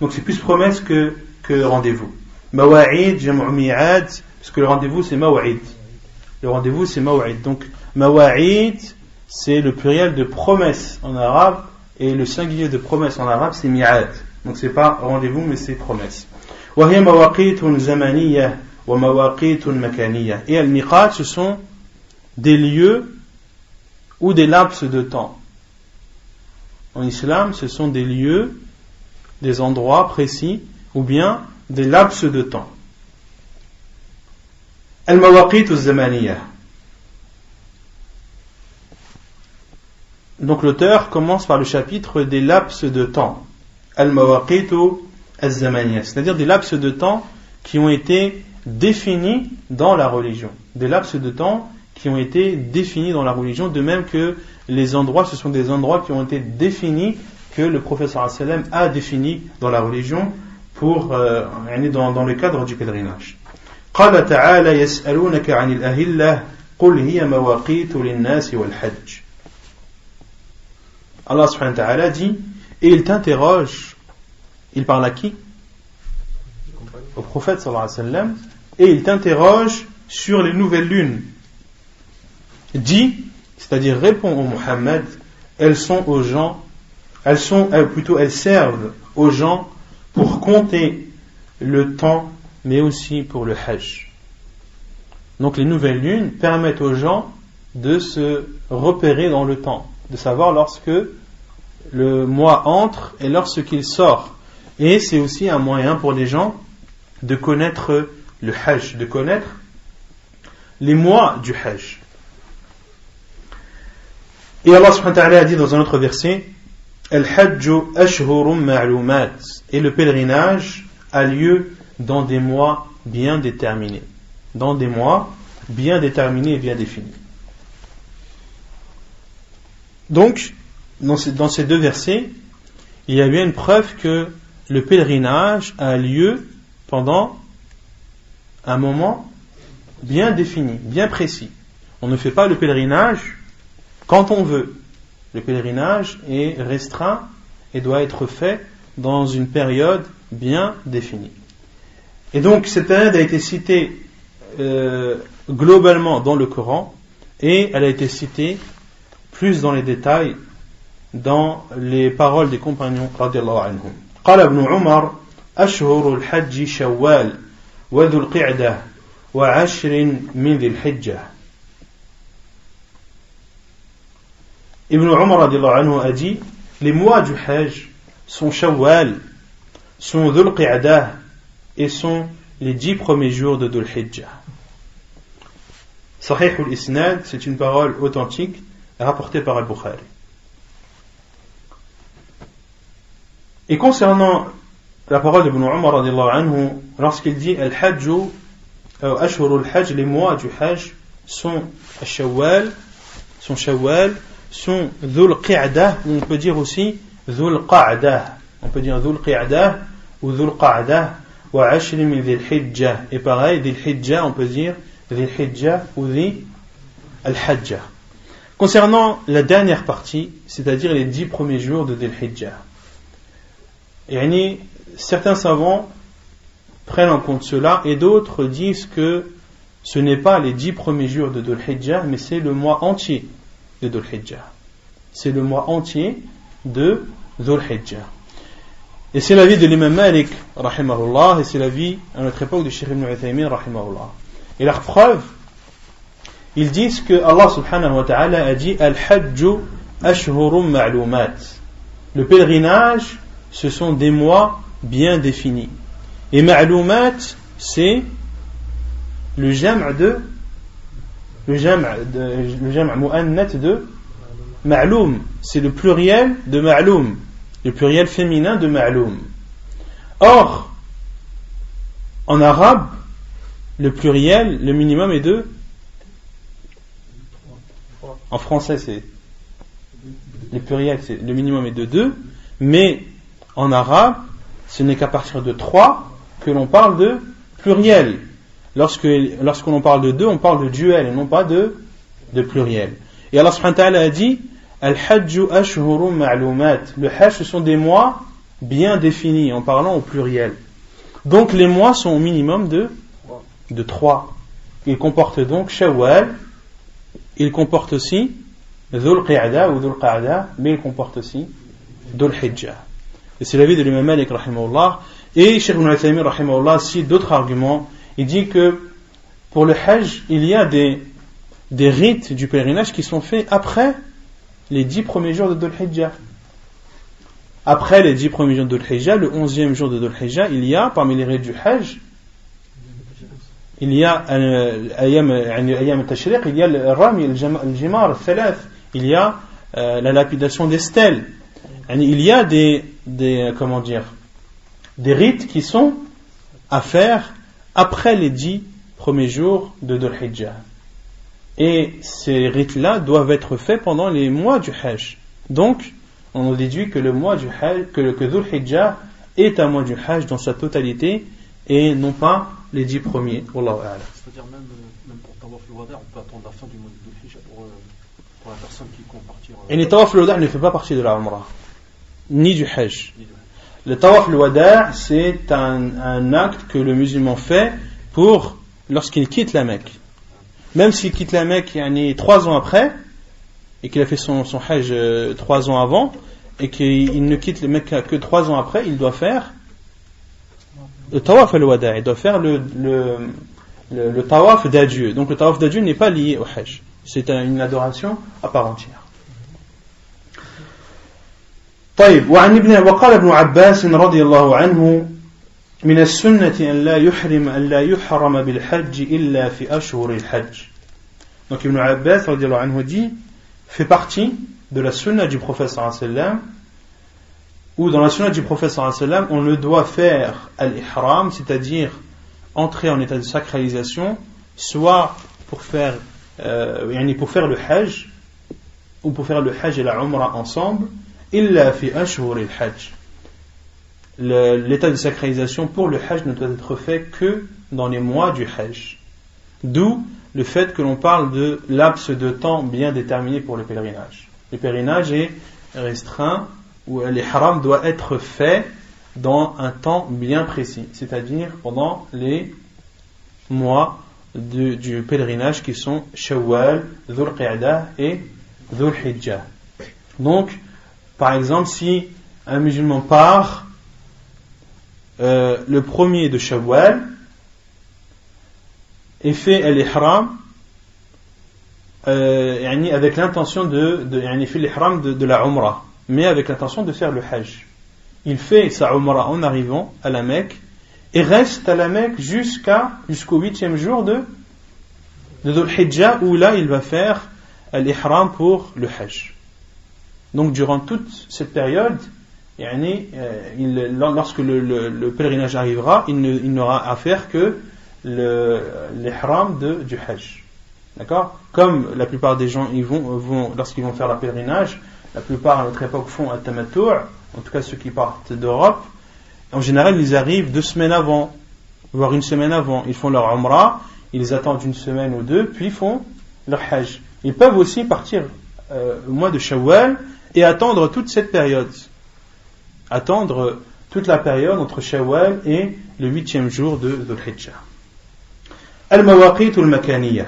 Donc c'est plus promesse que, que rendez-vous. Mawa'id, jam'u mi'ad, parce que le rendez-vous c'est mawa'id. Le rendez-vous c'est mawa'id. Donc mawa'id, c'est le pluriel de promesse en arabe, et le singulier de promesse en arabe c'est mi'ad. Donc c'est pas rendez-vous mais c'est promesse. وهي مواقيت زمنية ومواقيت مكانية. Et al-miqat, ce sont des lieux ou des laps de temps en islam, ce sont des lieux, des endroits précis, ou bien des laps de temps. Zamaniya Donc l'auteur commence par le chapitre des laps de temps. C'est-à-dire des laps de temps qui ont été définis dans la religion. Des laps de temps qui ont été définis dans la religion, de même que les endroits, ce sont des endroits qui ont été définis, que le professeur sallam a définis dans la religion pour euh, dans, dans le cadre du pèlerinage. قال تعالى يسألونك عن الأهلة قل هي مواقيت للناس والحج Allah subhanahu wa ta'ala dit et il t'interroge Il parle à qui Au prophète sallallahu alayhi wa sallam, et il t'interroge sur les nouvelles lunes. Dis, c'est-à-dire réponds au Muhammad, elles sont aux gens, elles sont, euh, plutôt elles servent aux gens pour compter le temps, mais aussi pour le Hajj. Donc les nouvelles lunes permettent aux gens de se repérer dans le temps, de savoir lorsque le mois entre et lorsqu'il sort. Et c'est aussi un moyen pour les gens de connaître le Hajj, de connaître les mois du Hajj. Et Allah subhanahu wa ta'ala a dit dans un autre verset et le pèlerinage a lieu dans des mois bien déterminés. Dans des mois bien déterminés et bien définis. Donc, dans ces, deux versets, il y a bien une preuve que le pèlerinage a lieu pendant un moment bien défini, bien précis. On ne fait pas le pèlerinage quand on veut. Le pèlerinage est restreint et doit être fait dans une période bien définie. Et donc cette période a été citée euh, globalement dans le Coran et elle a été citée plus dans les détails dans les paroles des compagnons radiallahu anhum. قال ابن عمر أشهر الحج شوال وذو القعدة وعشر من ذي الحجة Ibn Umar anhu a dit les mois du Hajj sont Shawwal, sont Dhul Qi'dah et sont les dix premiers jours de Dhul Hijjah. Sahih al-Isnad, c'est une parole authentique rapportée par Al-Bukhari. Et concernant la parole d'Ibn Umar anhu, lorsqu'il dit Al-Hajj, euh, al-Hajj, les mois du Hajj sont Shawwal, sont Shawwal, sont Dhul Qi'dah, on peut dire aussi Dhul Qa'dah. On peut dire Dhul Qi'dah ou Dhul Qa'dah, ou Ashri min Dhil Hijjah. Et pareil, Dhil Hijjah, on peut dire Dhil Hijjah ou Dhil Al-Hajjah. Concernant la dernière partie, c'est-à-dire les dix premiers jours de Dhil Hijjah. Certains savants prennent en compte cela et d'autres disent que ce n'est pas les dix premiers jours de Dhul Hijjah, mais c'est le mois entier de Dhul Hijjah. C'est le mois entier de Dhul Hijjah. Et c'est la vie de l'imam Malik, rahimahullah, et c'est la vie à notre époque de Sheikh ibn Uthaymin, rahimahullah. Et leur preuve, ils disent que Allah subhanahu wa ta'ala a dit Al-Hajju ashhurum ma'lumat. Le pèlerinage ce sont des mois bien définis. Et ma'loumat, c'est le jam' de le jam' le de ma'loum, c'est le pluriel de ma'loum, le pluriel féminin de ma'loum. Or, en arabe, le pluriel, le minimum est de en français, c'est le pluriel, c'est le minimum est de 2, mais en arabe, ce n'est qu'à partir de trois que l'on parle de pluriel. Lorsque, lorsque l'on parle de deux, on parle de duel et non pas de, de pluriel. Et Allah subhanahu a dit Al-Hajju ashhurum ma'lumat. Le Hajj, ce sont des mois bien définis en parlant au pluriel. Donc les mois sont au minimum de, de trois. Ils comportent donc Shawwal, ils comportent aussi Dhul Qi'ada ou Dhul Qa'da, mais ils comportent aussi Dhul Hijjah. Et c'est l'avis de l'imam Malik, rahimahullah. Et Cheikh Ibn Uthaymin, rahimahullah, cite d'autres arguments. Il dit que pour le Hajj, il y a des, des rites du pèlerinage qui sont faits après les dix premiers jours de Dhul Hijjah. Après les dix premiers jours de Dhul Hijjah, le onzième jour de Dhul Hijjah, il y a, parmi les rites du Hajj, il y a ayam al-tashriq, il y a le rami, le jimar, le il y a euh, la lapidation des stèles. Il y a des, des, comment dire, des rites qui sont à faire après les dix premiers jours de Dhul Hijjah. Et ces rites-là doivent être faits pendant les mois du Hajj. Donc, on déduit que le mois du Hajj, que, que Dhul Hijjah est un mois du Hajj dans sa totalité et non pas les dix premiers. C'est-à-dire même, euh, même pour Tawaf le on peut attendre la fin du mois de Dhul Hijjah pour, euh, pour la personne qui compte partir. Et les Tawaf le ne fait pas partie de la Umrah ni du Hajj. Le tawaf al-wada' c'est un, un acte que le musulman fait pour lorsqu'il quitte la Mecque. Même s'il quitte la Mecque yani, trois ans après, et qu'il a fait son, son hajj euh, trois ans avant, et qu'il ne quitte la Mecque que trois ans après, il doit faire le tawaf al-wada', il doit faire le, le, le, le tawaf d'adieu. Donc le tawaf d'adieu n'est pas lié au hajj. C'est une adoration à part entière. طيب وعن ابن وقال ابن عباس رضي الله عنه من السنة أن لا يحرم أن لا يحرم بالحج إلا في أشهر الحج. Donc Ibn Abbas رضي الله عنه dit fait partie de la sunna du prophète sallallahu alayhi wa sallam où dans la sunna du prophète sallallahu alayhi wa sallam on ne doit faire al-ihram c'est-à-dire entrer en état de sacralisation soit pour faire euh, pour faire le hajj ou pour faire le hajj et la umrah ensemble illa fi al-hajj l'état de sacralisation pour le Hajj ne doit être fait que dans les mois du Hajj. D'où le fait que l'on parle de laps de temps bien déterminé pour le pèlerinage. Le pèlerinage est restreint ou les haram doit être fait dans un temps bien précis, c'est-à-dire pendant les mois du pèlerinage qui sont Shawwal, Dhul Qi'dah et Dhul Hijjah. Donc, par exemple, si un musulman part euh, le premier de Shawwal et fait l'ihram euh, avec l'intention de, de de, la Umrah, mais avec l'intention de faire le Hajj. Il fait sa Umrah en arrivant à la Mecque et reste à la Mecque jusqu'à jusqu'au huitième jour de où là il va faire l'ihram pour le Hajj. Donc durant toute cette période, euh, lorsque le, pèlerinage arrivera, il n'aura à faire que l'ihram du Hajj. D'accord? Comme la plupart des gens ils vont, lorsqu'ils vont faire le pèlerinage, la plupart à notre époque font un tamatour, en tout cas ceux qui partent d'Europe, en général ils arrivent deux semaines avant, voire une semaine avant, ils font leur umrah, ils attendent une semaine ou deux, puis font leur hajj. Ils peuvent aussi partir euh, au mois de Shawwal et attendre toute cette période attendre toute la période entre Shawwal et le huitième jour de Dhul Hijjah. Al-Mawaqit al-Makaniyah.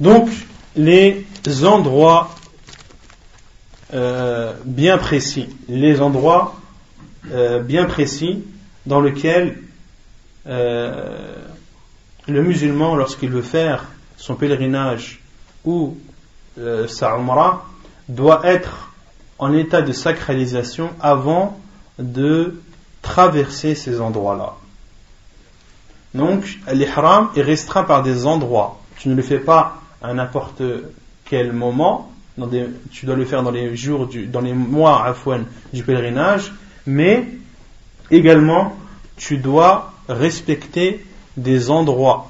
Donc, les endroits euh, bien précis, les endroits euh, bien précis dans lesquels euh, le musulman, lorsqu'il veut faire son pèlerinage ou umrah, doit être en état de sacralisation avant de traverser ces endroits-là. Donc, l'ihram est restreint par des endroits. Tu ne le fais pas à n'importe quel moment, tu dois le faire dans les jours, dans les mois à du pèlerinage, mais également tu dois respecter des endroits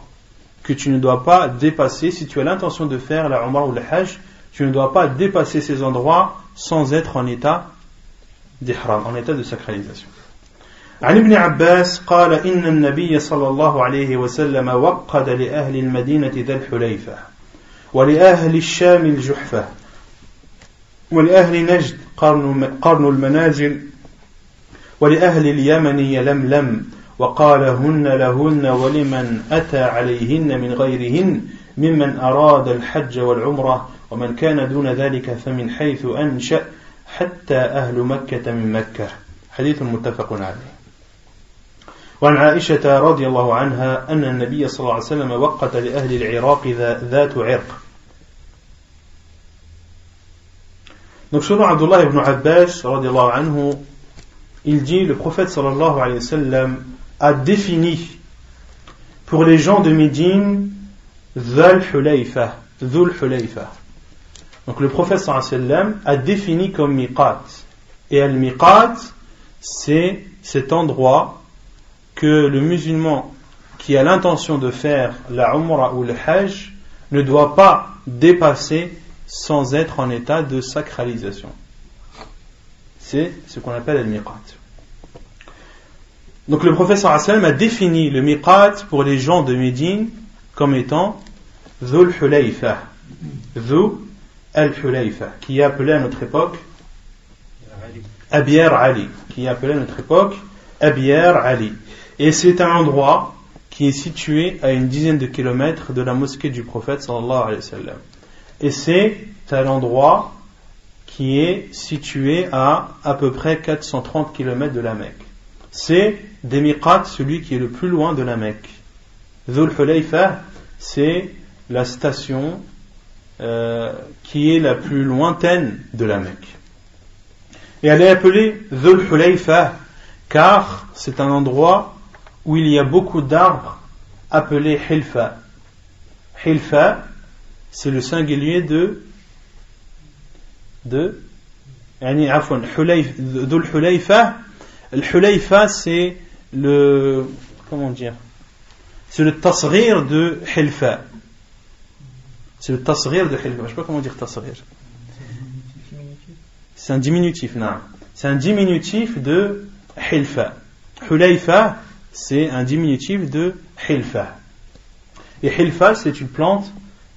que tu ne dois pas dépasser. Si tu as l'intention de faire la Umrah ou le Hajj, tu ne dois pas dépasser ces endroits sans être en état d'ihram, en état de sacralisation. عن ابن عباس قال إن النبي صلى الله عليه وسلم وقد لأهل المدينة ذا الحليفة ولأهل الشام الجحفة ولأهل نجد قرن, قرن المنازل ولأهل اليمن يلملم وقال هن لهن ولمن أتى عليهن من غيرهن ممن أراد الحج والعمرة ومن كان دون ذلك فمن حيث أنشأ حتى أهل مكة من مكة. حديث متفق عليه. وعن عائشة رضي الله عنها أن النبي صلى الله عليه وسلم وقت لأهل العراق ذات عرق. Donc selon Abdullah ibn Abbas, anhu, il dit le prophète sallallahu alayhi wa sallam a défini pour les gens de Médine Dhul Hulayfa. Donc le prophète sallam a défini comme miqat. Et al-miqat, c'est cet endroit que le musulman qui a l'intention de faire la umrah ou le hajj ne doit pas dépasser sans être en état de sacralisation. C'est ce qu'on appelle al-miqat. Donc le prophète sallam a défini le miqat pour les gens de Médine comme étant Dhul Hulayfa. Dhul Al-Hulayfa, qui est appelé à notre époque Abiyar Ali, qui est à notre époque Abiyar Ali. Et c'est un endroit qui est situé à une dizaine de kilomètres de la mosquée du prophète sallallahu alayhi wa sallam. Et c'est un endroit qui est situé à à peu près 430 km de la Mecque c'est des miqats, celui qui est le plus loin de la Mecque. Dhul Hulayfa, c'est la station euh, qui est la plus lointaine de la Mecque. Et elle est appelée Dhul Hulayfa car c'est un endroit où il y a beaucoup d'arbres appelés Hilfa. Hilfa, c'est le singulier de de Dhul Hulayfa le Hulayfa, c'est le. Comment dire C'est le tasrir de Hilfa. C'est le tasrir de Hilfa. Je ne sais pas comment dire tasrir. C'est un diminutif, non. C'est un diminutif de Hilfa. Hulayfa, c'est un diminutif de Hilfa. Et Hilfa, c'est une plante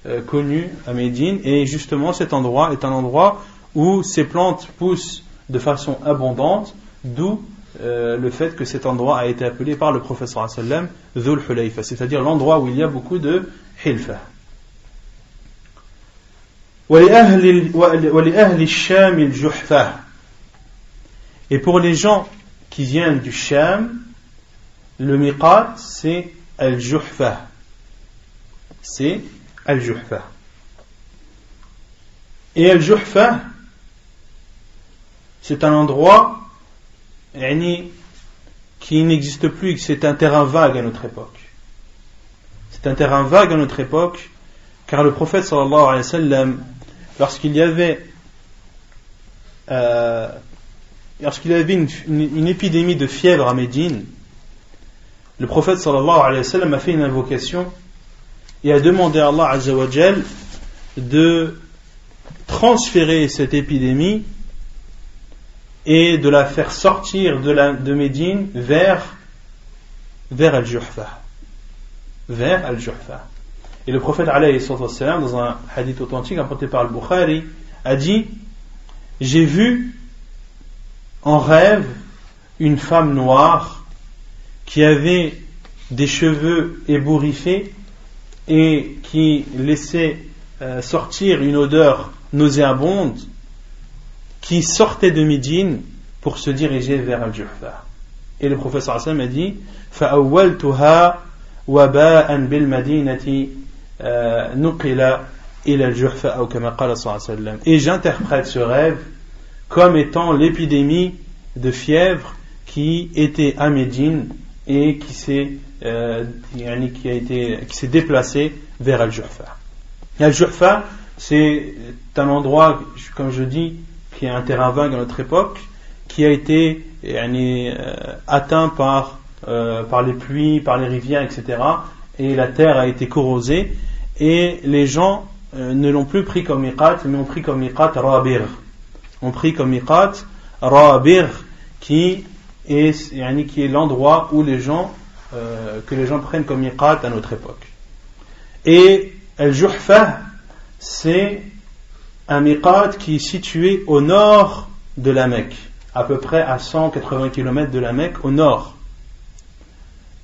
euh, connue à Médine. Et justement, cet endroit est un endroit où ces plantes poussent de façon abondante, d'où euh, le fait que cet endroit a été appelé par le professeur sallam Dhul c'est-à-dire l'endroit où il y a beaucoup de hilfa. Et pour les gens qui viennent du Sham, le miqat c'est al-juhfa. C'est al-juhfa. Et al-juhfa, c'est un endroit qui n'existe plus, c'est un terrain vague à notre époque. C'est un terrain vague à notre époque, car le prophète sallallahu alayhi wa sallam, lorsqu'il y avait euh, lorsqu'il y avait une, épidémie de fièvre à Médine, le prophète sallallahu alayhi wa sallam a fait une invocation et a demandé à Allah de transférer cette épidémie et de la faire sortir de, la, de Médine vers, vers Al-Juhfa. Vers Al-Juhfa. Et le prophète, dans un hadith authentique apporté par Al-Bukhari, a dit J'ai vu en rêve une femme noire qui avait des cheveux ébouriffés et qui laissait euh, sortir une odeur nauséabonde qui sortait de Médine pour se diriger vers Al-Juhfa. Et le professeur Hassan a dit فأولتها وباء بالمدينة نقل إلى الجحفة أو كما قال صلى الله عليه وسلم Et j'interprète ce rêve comme étant l'épidémie de fièvre qui était à Médine et qui s'est euh, qui a été qui s'est déplacé vers Al-Juhfa. Al-Juhfa, c'est un endroit, comme je dis, qui est un terrain vague à notre époque, qui a été euh, atteint par, euh, par les pluies, par les rivières, etc. Et la terre a été corrosée, et les gens euh, ne l'ont plus pris comme miqat, mais ont pris comme miqat rabir. Ont pris comme miqat rabir, qui est, qui est l'endroit où les gens, que les gens prennent comme miqat à notre époque. Et al-juhfa, c'est un miqat qui est situé au nord de la Mecque, à peu près à 180 km de la Mecque, au nord.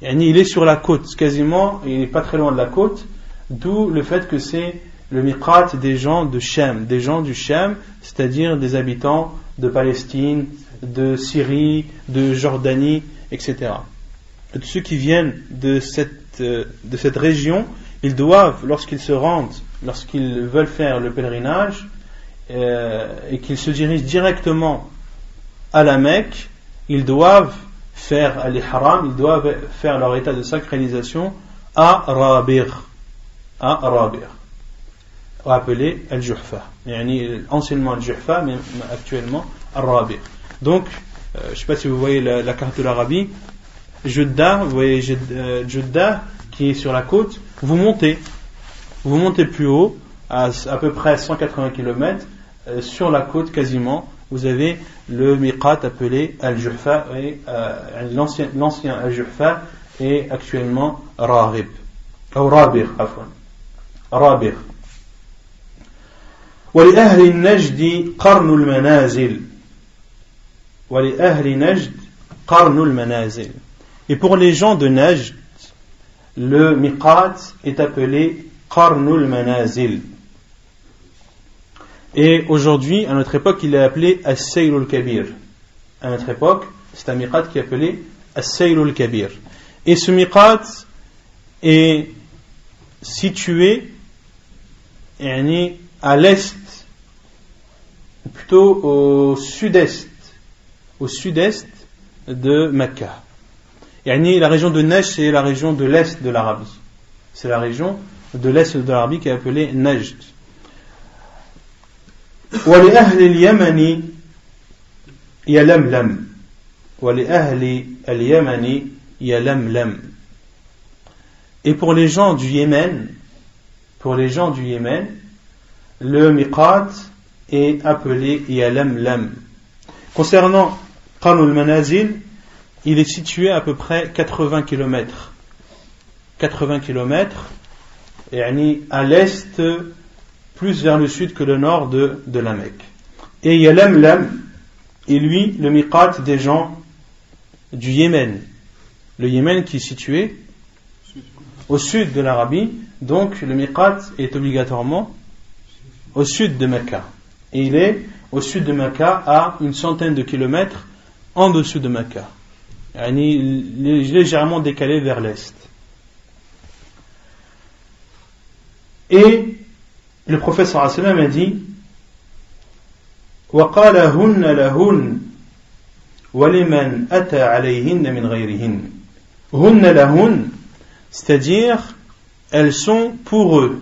Il est sur la côte, quasiment, il n'est pas très loin de la côte, d'où le fait que c'est le miqat des gens de Shem, des gens du Shem, c'est-à-dire des habitants de Palestine, de Syrie, de Jordanie, etc. tous ceux qui viennent de cette, euh, de cette région, ils doivent, lorsqu'ils se rendent lorsqu'ils veulent faire le pèlerinage et qu'ils se dirigent directement à la Mecque, ils doivent faire l'ihram, ils doivent faire leur état de sacralisation à Rabir, à Rabir, appelé Al-Juhfa. Anciennement Al-Juhfa, mais actuellement Al-Rabir. Donc, euh, je ne sais pas si vous voyez la, carte de l'Arabie, Jeddah, vous voyez Jeddah qui est sur la côte, vous montez, vous montez plus haut, à à peu près 180 km, euh, sur la côte quasiment, vous avez le miqat appelé Al-Juhfa, et euh, l'ancien Al-Juhfa est actuellement Rahib, ou Rabir, afwan. Rabir. ولأهل النجد قرن المنازل Et pour les gens de Najd, le miqat est appelé qarnul manazil. Et aujourd'hui, à notre époque, il est appelé as-saylul kabir. À notre époque, c'est un miqat qui est appelé as-saylul kabir. Et ce miqat est situé à l'est, plutôt au sud-est, au sud-est de Mecca. la région de Najd, c'est la région de l'est de l'Arabie. C'est la région de l'est de l'Arabie qui est appelée Najd. ولأهل اليمن يلملم ولأهل اليمن يلملم Et pour les gens du Yémen, pour les gens du Yémen, le miqat est appelé Yalamlam. Concernant Qarnul Manazil, il est situé à peu près 80 km. 80 km, et à l'est, plus vers le sud que le nord de, la Mecque. Et Yalamlam est lui le miqat des gens du Yémen. Le Yémen qui est situé au sud de l'Arabie, donc le miqat est obligatoirement au sud de Mecca. Et il est au sud de Mecca à une centaine de kilomètres en dessous de Mecca. Il est légèrement décalé vers l'est. Et le professeur sallam a dit وقال هن لهن ولمن أتى عليهن من غيرهن هن لهن c'est-à-dire elles sont pour eux.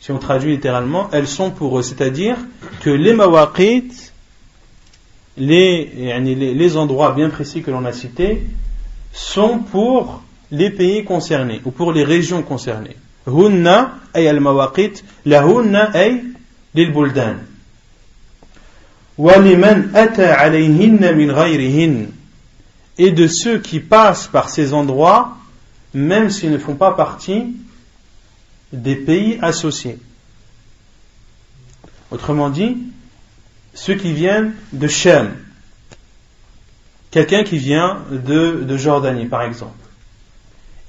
Si on traduit littéralement, elles sont pour eux, c'est-à-dire que les mawaqit, les, les, endroits bien précis que l'on a cités, sont pour les pays concernés ou pour les régions concernées. Hunna ay al-mawaqit, la hunna ay lil buldan. وَلِمَنْ أَتَى عَلَيْهِنَّ مِنْ غَيْرِهِنَّ et de ceux qui passent par ces endroits, même s'ils ne font pas partie des pays associés. Autrement dit, ceux qui viennent de Shem, quelqu'un qui vient de, de, Jordanie par exemple,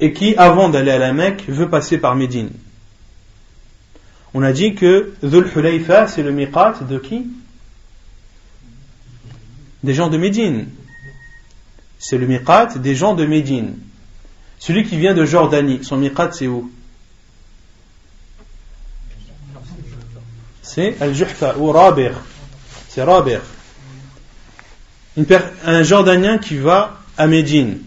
et qui, avant d'aller à la Mecque, veut passer par Médine. On a dit que Dhul Hulayfa, c'est le miqat de qui? Des gens de Médine c'est le miqat des gens de Médine. Celui qui vient de Jordanie, son miqat c'est où? C'est Al-Juhfa ou Rabir. C'est Rabir. Un Jordanien qui va à Médine.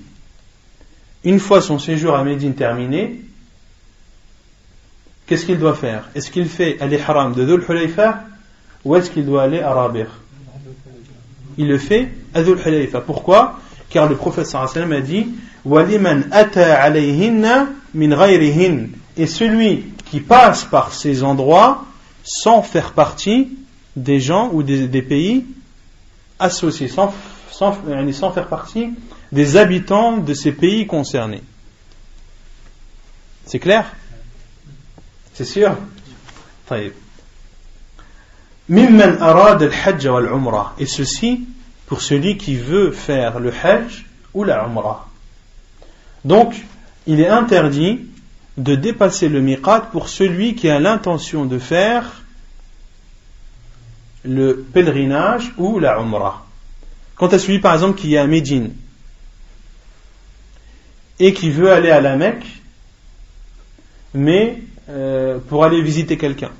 Une fois son séjour à Médine terminé, qu'est-ce qu'il doit faire? Est-ce qu'il fait al-ihram de Dhul Hulayfa ou est-ce qu'il doit aller à Rabir Il le fait à Dhul Hulayfa. Pourquoi? Car le prophète sallam a dit et celui qui passe par ces endroits sans faire partie des gens ou des, pays associés, sans, sans, sans, faire partie des habitants de ces pays concernés. C'est clair? C'est sûr Et ceci pour celui qui veut faire le Hajj ou la Umrah. Donc, il est interdit de dépasser le miqat pour celui qui a l'intention de faire le pèlerinage ou la Umrah. Quant à celui, par exemple, qui est à Médine? Et qui veut aller à la Mecque, mais euh, pour aller visiter quelqu'un,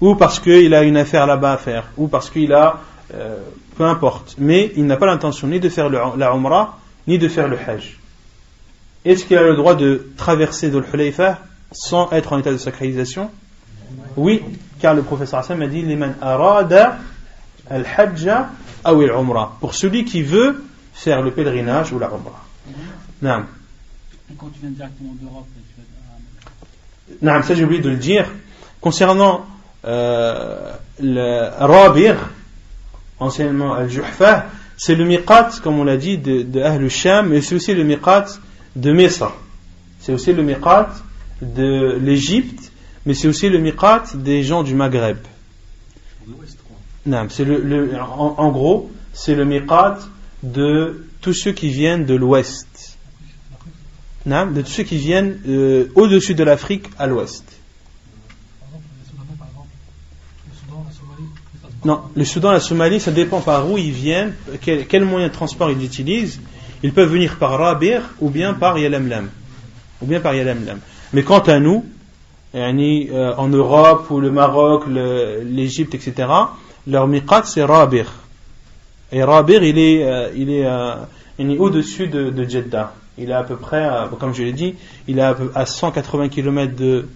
ou parce qu'il a une affaire là-bas à faire, ou parce qu'il a euh, peu importe. Mais il n'a pas l'intention ni de faire la Umrah, ni de faire le Hajj. Est-ce qu'il a le droit de traverser le Hulayfa sans être en état de sacralisation? Oui, car le professeur Hassan a dit Liman arada al-hajja ou al-umrah. Pour celui qui veut faire le pèlerinage ou la umrah. Non. Quand tu viens directement d'Europe, Non, ça j'ai oublié de le dire. Concernant euh, le Rabir, anciennement Al-Juhfa, c'est le miqat, comme on l'a dit, de, de Ahl Sham, mais c'est aussi le miqat de Misr. C'est aussi le miqat de l'Égypte, mais c'est aussi le miqat des gens du Maghreb. c'est le, le, en, en gros, c'est le miqat de tous ceux qui viennent de l'ouest. De ceux qui viennent euh, au-dessus de l'Afrique à l'ouest. Non, le Soudan, la Somalie, ça dépend par où ils viennent, quel, moyen de transport ils utilisent. Ils peuvent venir par Rabir ou bien par Yalamlam. Ou bien par Yalamlam. Mais quant à nous, euh, en Europe ou le Maroc, l'Égypte, etc., leur miqat c'est Rabir. Et Rabir, il est, euh, il est, euh, est au-dessus de, de, Jeddah. Il est à peu près, comme je l'ai dit, il est à, 180 km de,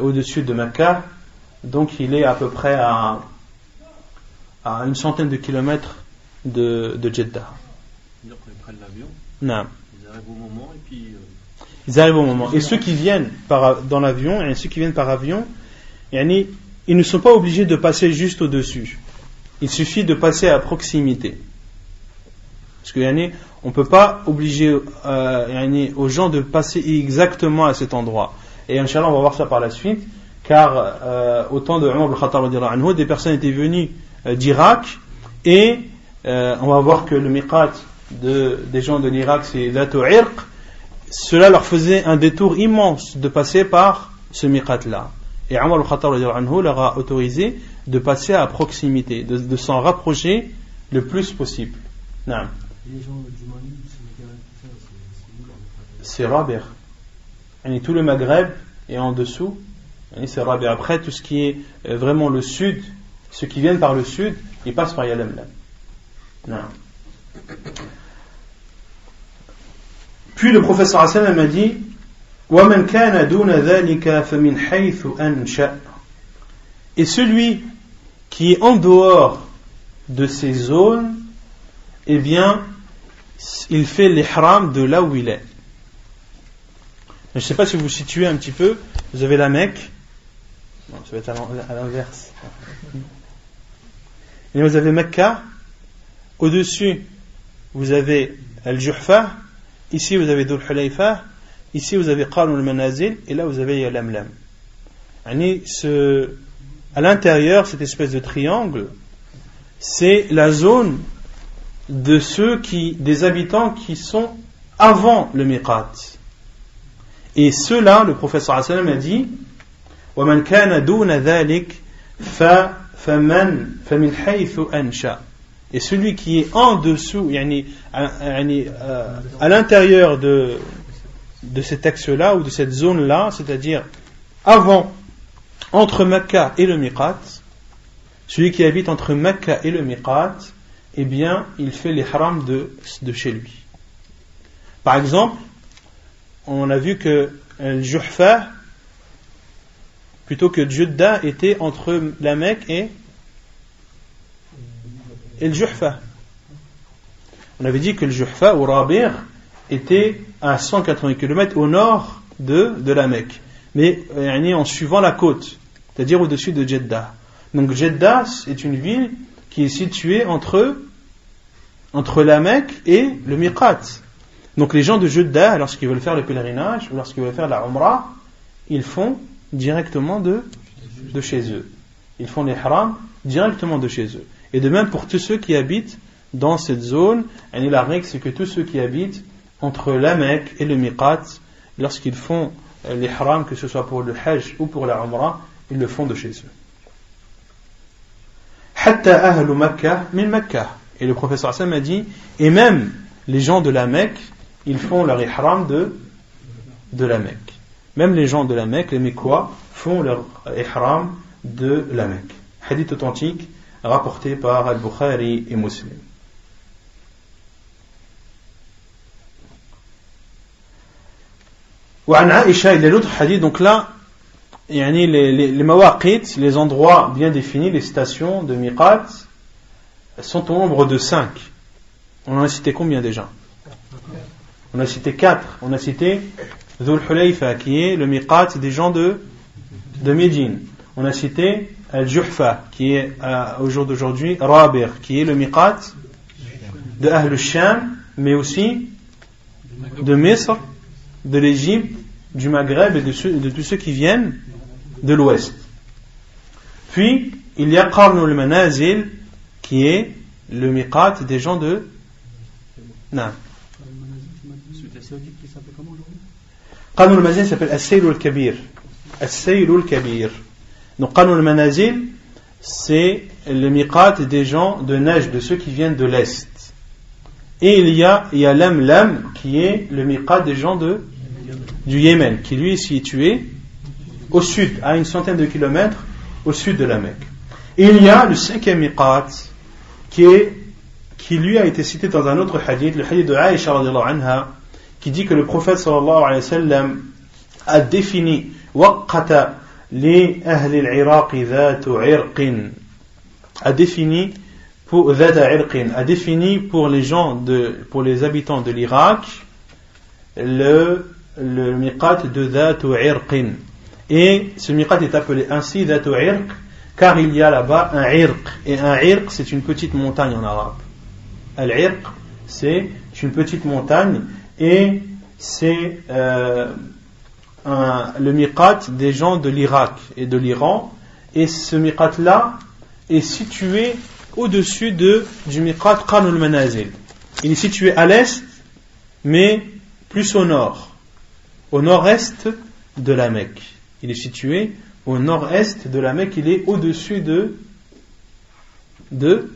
au-dessus de Mecca. Donc il est à peu près à, à une centaine de kilomètres de, de Jeddah. Ils prennent l'avion. Non. Ils arrivent au moment et puis. Ils arrivent au moment. Et ceux qui viennent par, dans l'avion, et ceux qui viennent par avion, ils ne sont pas obligés de passer juste au-dessus. Il suffit de passer à proximité. Parce que on ne peut pas obliger euh, aux gens de passer exactement à cet endroit. Et Inch'Allah, on va voir ça par la suite, car euh, au temps de Umar al-Khattab, des personnes étaient venues euh, d'Irak, et euh, on va voir que le miqat de, des gens de l'Irak, c'est Dato Irq, cela leur faisait un détour immense de passer par ce miqat-là. Et Omar al-Khattab leur a autorisé de passer à proximité, de, s'en rapprocher le plus possible. C'est Rabir. Et tout le Maghreb est en dessous. C'est Rabir. Après, tout ce qui est euh, vraiment le sud, ceux qui viennent par le sud, ils passent par Yalamlam. Non. Puis le professeur Hassan m'a dit Et celui qui est en dehors de ces zones, eh bien, il fait l'ihram de là où il est. Je ne sais pas si vous vous situez un petit peu. Vous avez la Mecque. Non, ça va être à l'inverse. Et vous avez Mecca. Au-dessus, vous avez Al-Juhfa. Ici, vous avez Hulayfa. Ici, vous avez Qarn al-Manazil. Et là, vous avez Yalamlam. Ce, à l'intérieur, cette espèce de triangle, c'est la zone de ceux qui, des habitants qui sont avant le miqat. Et ceux-là, le professeur Hassan a dit, وَمَنْ كَانَ دُونَ ذَلِكَ فَمَنْ فَمِنْ حَيْثُ أَنْشَأَ et celui qui est en dessous, yani, à, euh, à l'intérieur de, de cet axe-là ou de cette zone-là, c'est-à-dire avant, entre Mecca et le Miqat, celui qui habite entre Mecca et le Miqat, eh bien, il fait les harams de, de chez lui. Par exemple, on a vu que Juhfa, plutôt que Jeddah, était entre la Mecque et et le Juhfa. On avait dit que le Juhfa ou Rabir était à 180 km au nord de, de la Mecque, mais en suivant la côte, c'est-à-dire au-dessus de Jeddah. Donc Jeddah est une ville qui est située entre, entre la Mecque et le Miqat. Donc les gens de Jeddah, lorsqu'ils veulent faire le pèlerinage lorsqu'ils veulent faire la Umrah, ils font directement de, de chez eux. Ils font les haram directement de chez eux. Et de même pour tous ceux qui habitent dans cette zone, et la règle c'est que tous ceux qui habitent entre la Mecque et le Miqat, lorsqu'ils font euh, les haram, que ce soit pour le Hajj ou pour la Umrah, ils le font de chez eux. Et le professeur Hassan a dit, et même les gens de la Mecque, ils font leur ihram de, de la Mecque. Même les gens de la Mecque, les Mekwa, font leur ihram de la Mecque. Hadith authentique rapporté par Al-Bukhari et Muslim. وعن عائشة il y a l'autre hadith donc là yani les, les, les les endroits bien définis, les stations de miqat, sont au nombre de 5. On en a cité combien déjà? On a cité 4. On a cité Dhul Hulayfa, qui est le miqat des gens de, de Médine. On a cité Al-Juhfa, qui est euh, au jour d'aujourd'hui Rabir, qui est le miqat de Ahl sham mais aussi de Misr, de l'Égypte, du Maghreb et de, de tous ceux qui viennent de l'Ouest. Puis, il y a Qarnul Manazil qui est le miqat des gens de. Non. Qarnul Manazil s'appelle Kabir. Kabir. Donc Qarnul Manazil, c'est le miqat des gens de Najd, de ceux qui viennent de l'Est. Et il y a, il y a Lam Lam qui est le miqat des gens de, du Yémen, qui lui est situé au sud, à une centaine de kilomètres au sud de la Mecque. Et il y a le cinquième miqat qui, est, qui lui a été cité dans un autre hadith, le hadith de Aïcha anha, qui dit que le prophète sallallahu alayhi wa a défini waqata li ahli al-Iraq a défini pour a défini pour les gens de pour les habitants de l'Irak le le miqat de Dhatu Irqin et ce miqat est appelé ainsi Dhatu car il y a là-bas un irq et un irq c'est une petite montagne en arabe al-irq c'est une petite montagne et c'est euh, le miqat des gens de l'Irak et de l'Iran et ce miqat là est situé au-dessus de, du Miqat Qanul Manazil. Il est situé à l'est, mais plus au nord, au nord-est de la Mecque. Il est situé au nord-est de la Mecque, il est au-dessus de, de,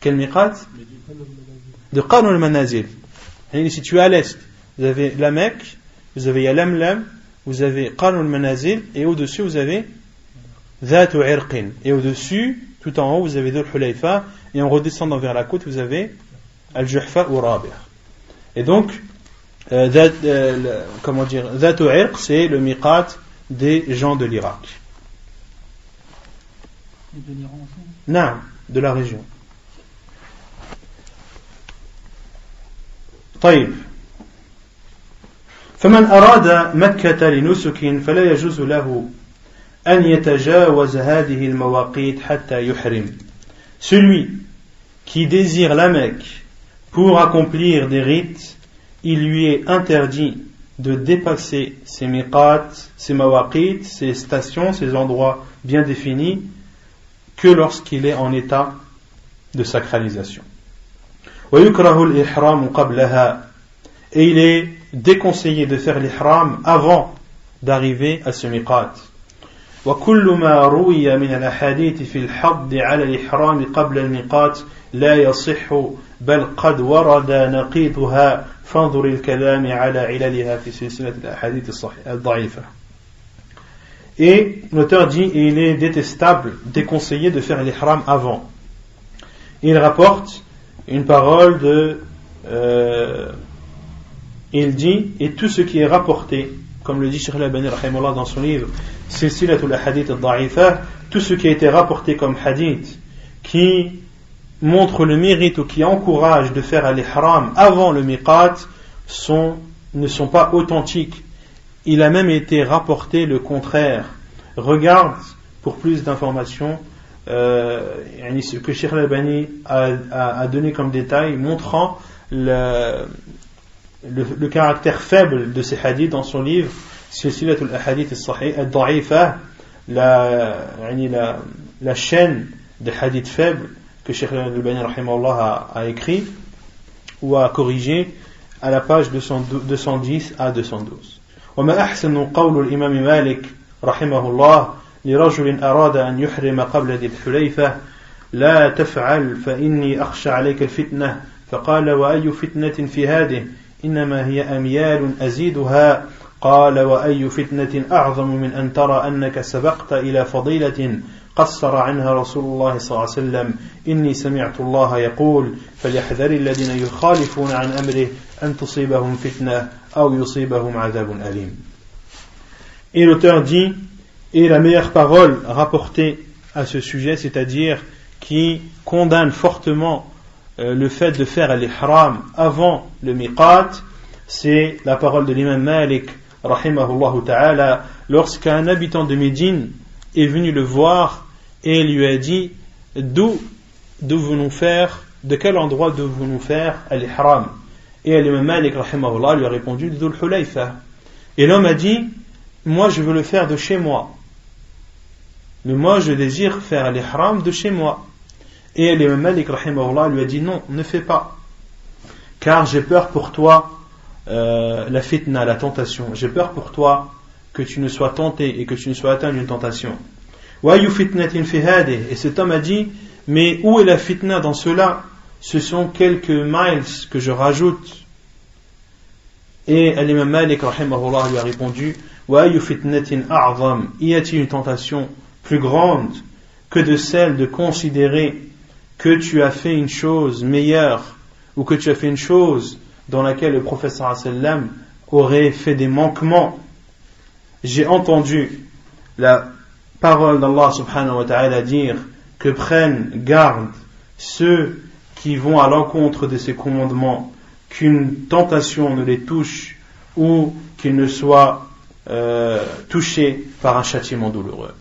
quel Miqat? De Qanul Manazil. Il est situé à l'est. Vous avez la Mecque, vous avez Yalamlam, vous avez Qanul Manazil, et au-dessus vous avez Dhatu Irqin. Et au-dessus, tout en haut, vous avez Dhul Hulayfa, et en redescendant vers la côte, vous avez Al-Juhfa ou. Et donc, euh, euh, comment dire, Dhatu Irq, c'est le miqat des gens de l'Irak. Non, de la région. طيب فمن أراد مكة لنسك فلا يجوز له celui qui désire la Mecque pour accomplir des rites, il lui est interdit de dépasser ses miqat, ses mawaqit, ses stations, ses endroits bien définis, que lorsqu'il est en état de sacralisation. Et il est déconseillé de faire l'ihram avant d'arriver à ce miqat. وكل ما روي من الأحاديث في الحض على الإحرام قبل الميقات لا يصح بل قد ورد نقيضها فانظر الكلام على عللها في سلسلة الأحاديث الضعيفة Et l'auteur dit, il est détestable, déconseillé de faire l'ihram avant. Il rapporte une parole de, euh, il dit, et tout ce qui est rapporté comme le dit Sheikh al-Albani dans son livre Silsilatul Hadith al-Da'ifa, tout ce qui a été rapporté comme hadith qui montre le mérite ou qui encourage de faire l'ihram avant le miqat sont, ne sont pas authentiques. Il a même été rapporté le contraire. Regarde pour plus d'informations euh, ce que Sheikh al-Albani a, a, donné comme détail montrant le, le, caractère faible de ces hadiths dans son livre Silsilat al-Hadith al-Da'ifa, la, la chaîne des hadiths faibles que Sheikh al-Bani a, a écrit ou a corrigé à la page 210 à 212. وما أحسن قول الإمام مالك رحمه الله لرجل أراد أن يحرم قبل ذي الحليفة لا تفعل فإني أخشى عليك الفتنة فقال وأي فتنة في هذه إنما هي أميال أزيدها قال وأي فتنة أعظم من أن ترى أنك سبقت إلى فضيلة قصر عنها رسول الله صلى الله عليه وسلم إني سمعت الله يقول فليحذر الذين يخالفون عن أمره أن تصيبهم فتنة أو يصيبهم عذاب أليم Et l'auteur dit, et la meilleure parole rapportée à ce sujet, c'est-à-dire qui condamne fortement Euh, le fait de faire l'ihram avant le miqat, c'est la parole de l'imam Malik, rahimahullah ta'ala, lorsqu'un habitant de Médine est venu le voir et lui a dit d'où devons-nous faire, de quel endroit devons-nous faire l'ihram Et l'imam Malik, lui a répondu d'Ul Hulayfa. Et l'homme a dit, moi je veux le faire de chez moi. Mais moi, je désire faire l'ihram de chez moi. Et l'imam lui a dit non, ne fais pas. Car j'ai peur pour toi, euh, la fitna, la tentation. J'ai peur pour toi que tu ne sois tenté et que tu ne sois atteint d'une tentation. Et cet homme a dit, mais où est la fitna dans cela? Ce sont quelques miles que je rajoute. Et l'imam Malik, lui a répondu, y a-t-il une tentation plus grande que de celle de considérer que tu as fait une chose meilleure ou que tu as fait une chose dans laquelle le professeur sallam aurait fait des manquements? J'ai entendu la parole d'Allah subhanahu wa ta'ala dire que prennent garde ceux qui vont à l'encontre de ses commandements, qu'une tentation ne les touche ou qu'ils ne soient euh, touchés par un châtiment douloureux.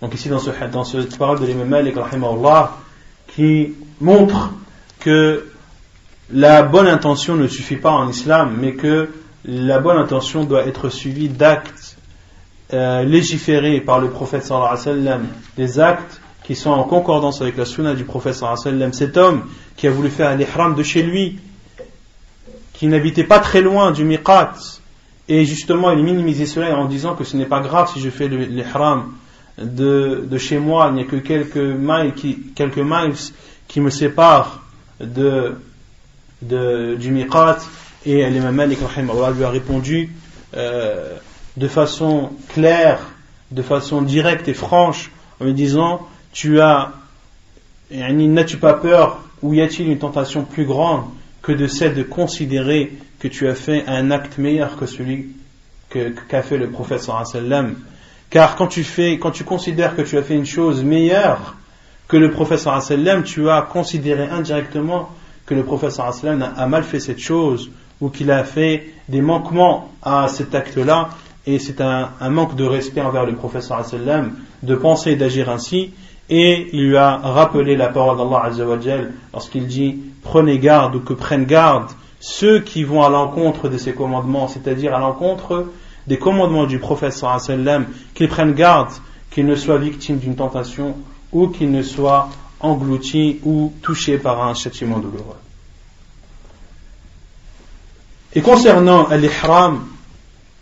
Donc ici dans, ce, dans cette parole de l'imam Malik qui montre que la bonne intention ne suffit pas en islam, mais que la bonne intention doit être suivie d'actes euh, par le prophète sallallahu alayhi wa sallam, des actes qui sont en concordance avec la sunna du prophète sallallahu alayhi wa sallam. Cet homme qui a voulu faire l'ihram de chez lui, qui n'habitait pas très loin du miqat, et justement il minimisait cela en disant que ce n'est pas grave si je fais l'ihram de, de, chez moi, il n'y a que quelques miles qui, quelques miles qui me séparent de, de, du miqat, et l'imam Malik lui a répondu euh, de façon claire, de façon directe et franche, en lui disant Tu as, n'as-tu pas peur, ou y a-t-il une tentation plus grande que de celle de considérer que tu as fait un acte meilleur que celui qu'a fait le prophète sallam? Car quand tu fais, quand tu considères que tu as fait une chose meilleure que le prophète sallam, tu as considéré indirectement que le prophète sallam a mal fait cette chose ou qu'il a fait des manquements à cet acte-là et c'est un, manque de respect envers le prophète sallam de penser et d'agir ainsi et il lui a rappelé la parole d'Allah lorsqu'il dit prenez garde ou que prennent garde ceux qui vont à l'encontre de ses commandements, c'est-à-dire à, l'encontre des commandements du prophète sallam, qu'ils prennent garde qu'ils ne soient victimes d'une tentation ou qu'ils ne soient engloutis ou touchés par un châtiment douloureux. Et concernant l'ihram,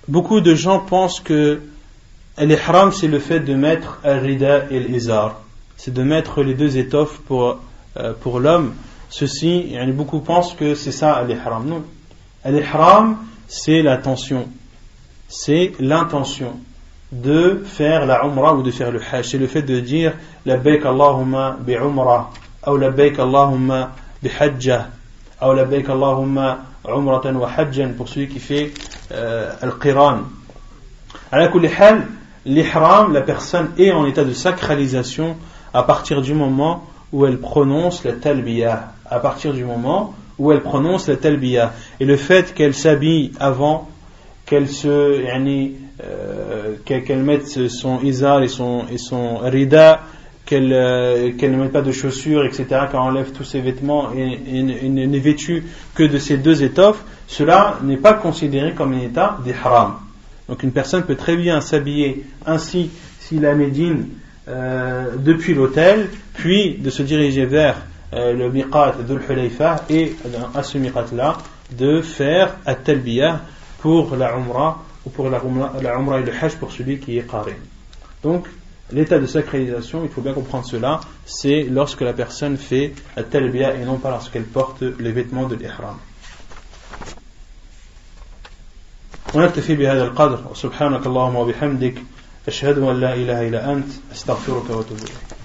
beaucoup de gens pensent que l'ihram c'est le fait de mettre al-rida et l'izar, c'est de mettre les deux étoffes pour, euh, l'homme Ceci, beaucoup pensent que c'est ça l'ihram. Non. L'ihram, c'est l'attention. C'est l'intention de faire la umrah ou de faire le hajj. C'est le fait de dire la baik Allahumma bi umrah, ou la baik Allahumma bi hajjah, ou la baik Allahumma umratan wa hajjan pour celui qui fait al-qiran. À l'ihram, la personne est en état de sacralisation à partir du moment où elle prononce la talbiyah à partir du moment où elle prononce la talbiya. Et le fait qu'elle s'habille avant, qu'elle se, euh, qu'elle mette son izar et son, et son rida, qu'elle euh, ne mette pas de chaussures, etc., qu'elle enlève tous ses vêtements et, et, n'est vêtue que de ces deux étoffes, cela n'est pas considéré comme un état d'ihram. Donc une personne peut très bien s'habiller ainsi s'il a Médine euh, depuis l'hôtel, puis de se diriger vers euh, le miqat d'Ul Hulayfa et à ce miqat là de faire at-talbiyah pour la umrah ou pour la umrah, la et le hajj pour celui qui est qarin. Donc l'état de sacralisation, il faut bien comprendre cela, c'est lorsque la personne fait at-talbiyah et non pas lorsqu'elle porte les vêtements de l'ihram. ونكتفي بهذا القدر. سبحانك اللهم وبحمدك أشهد أن لا إله إلا أنت أستغفرك وأتوب إليك.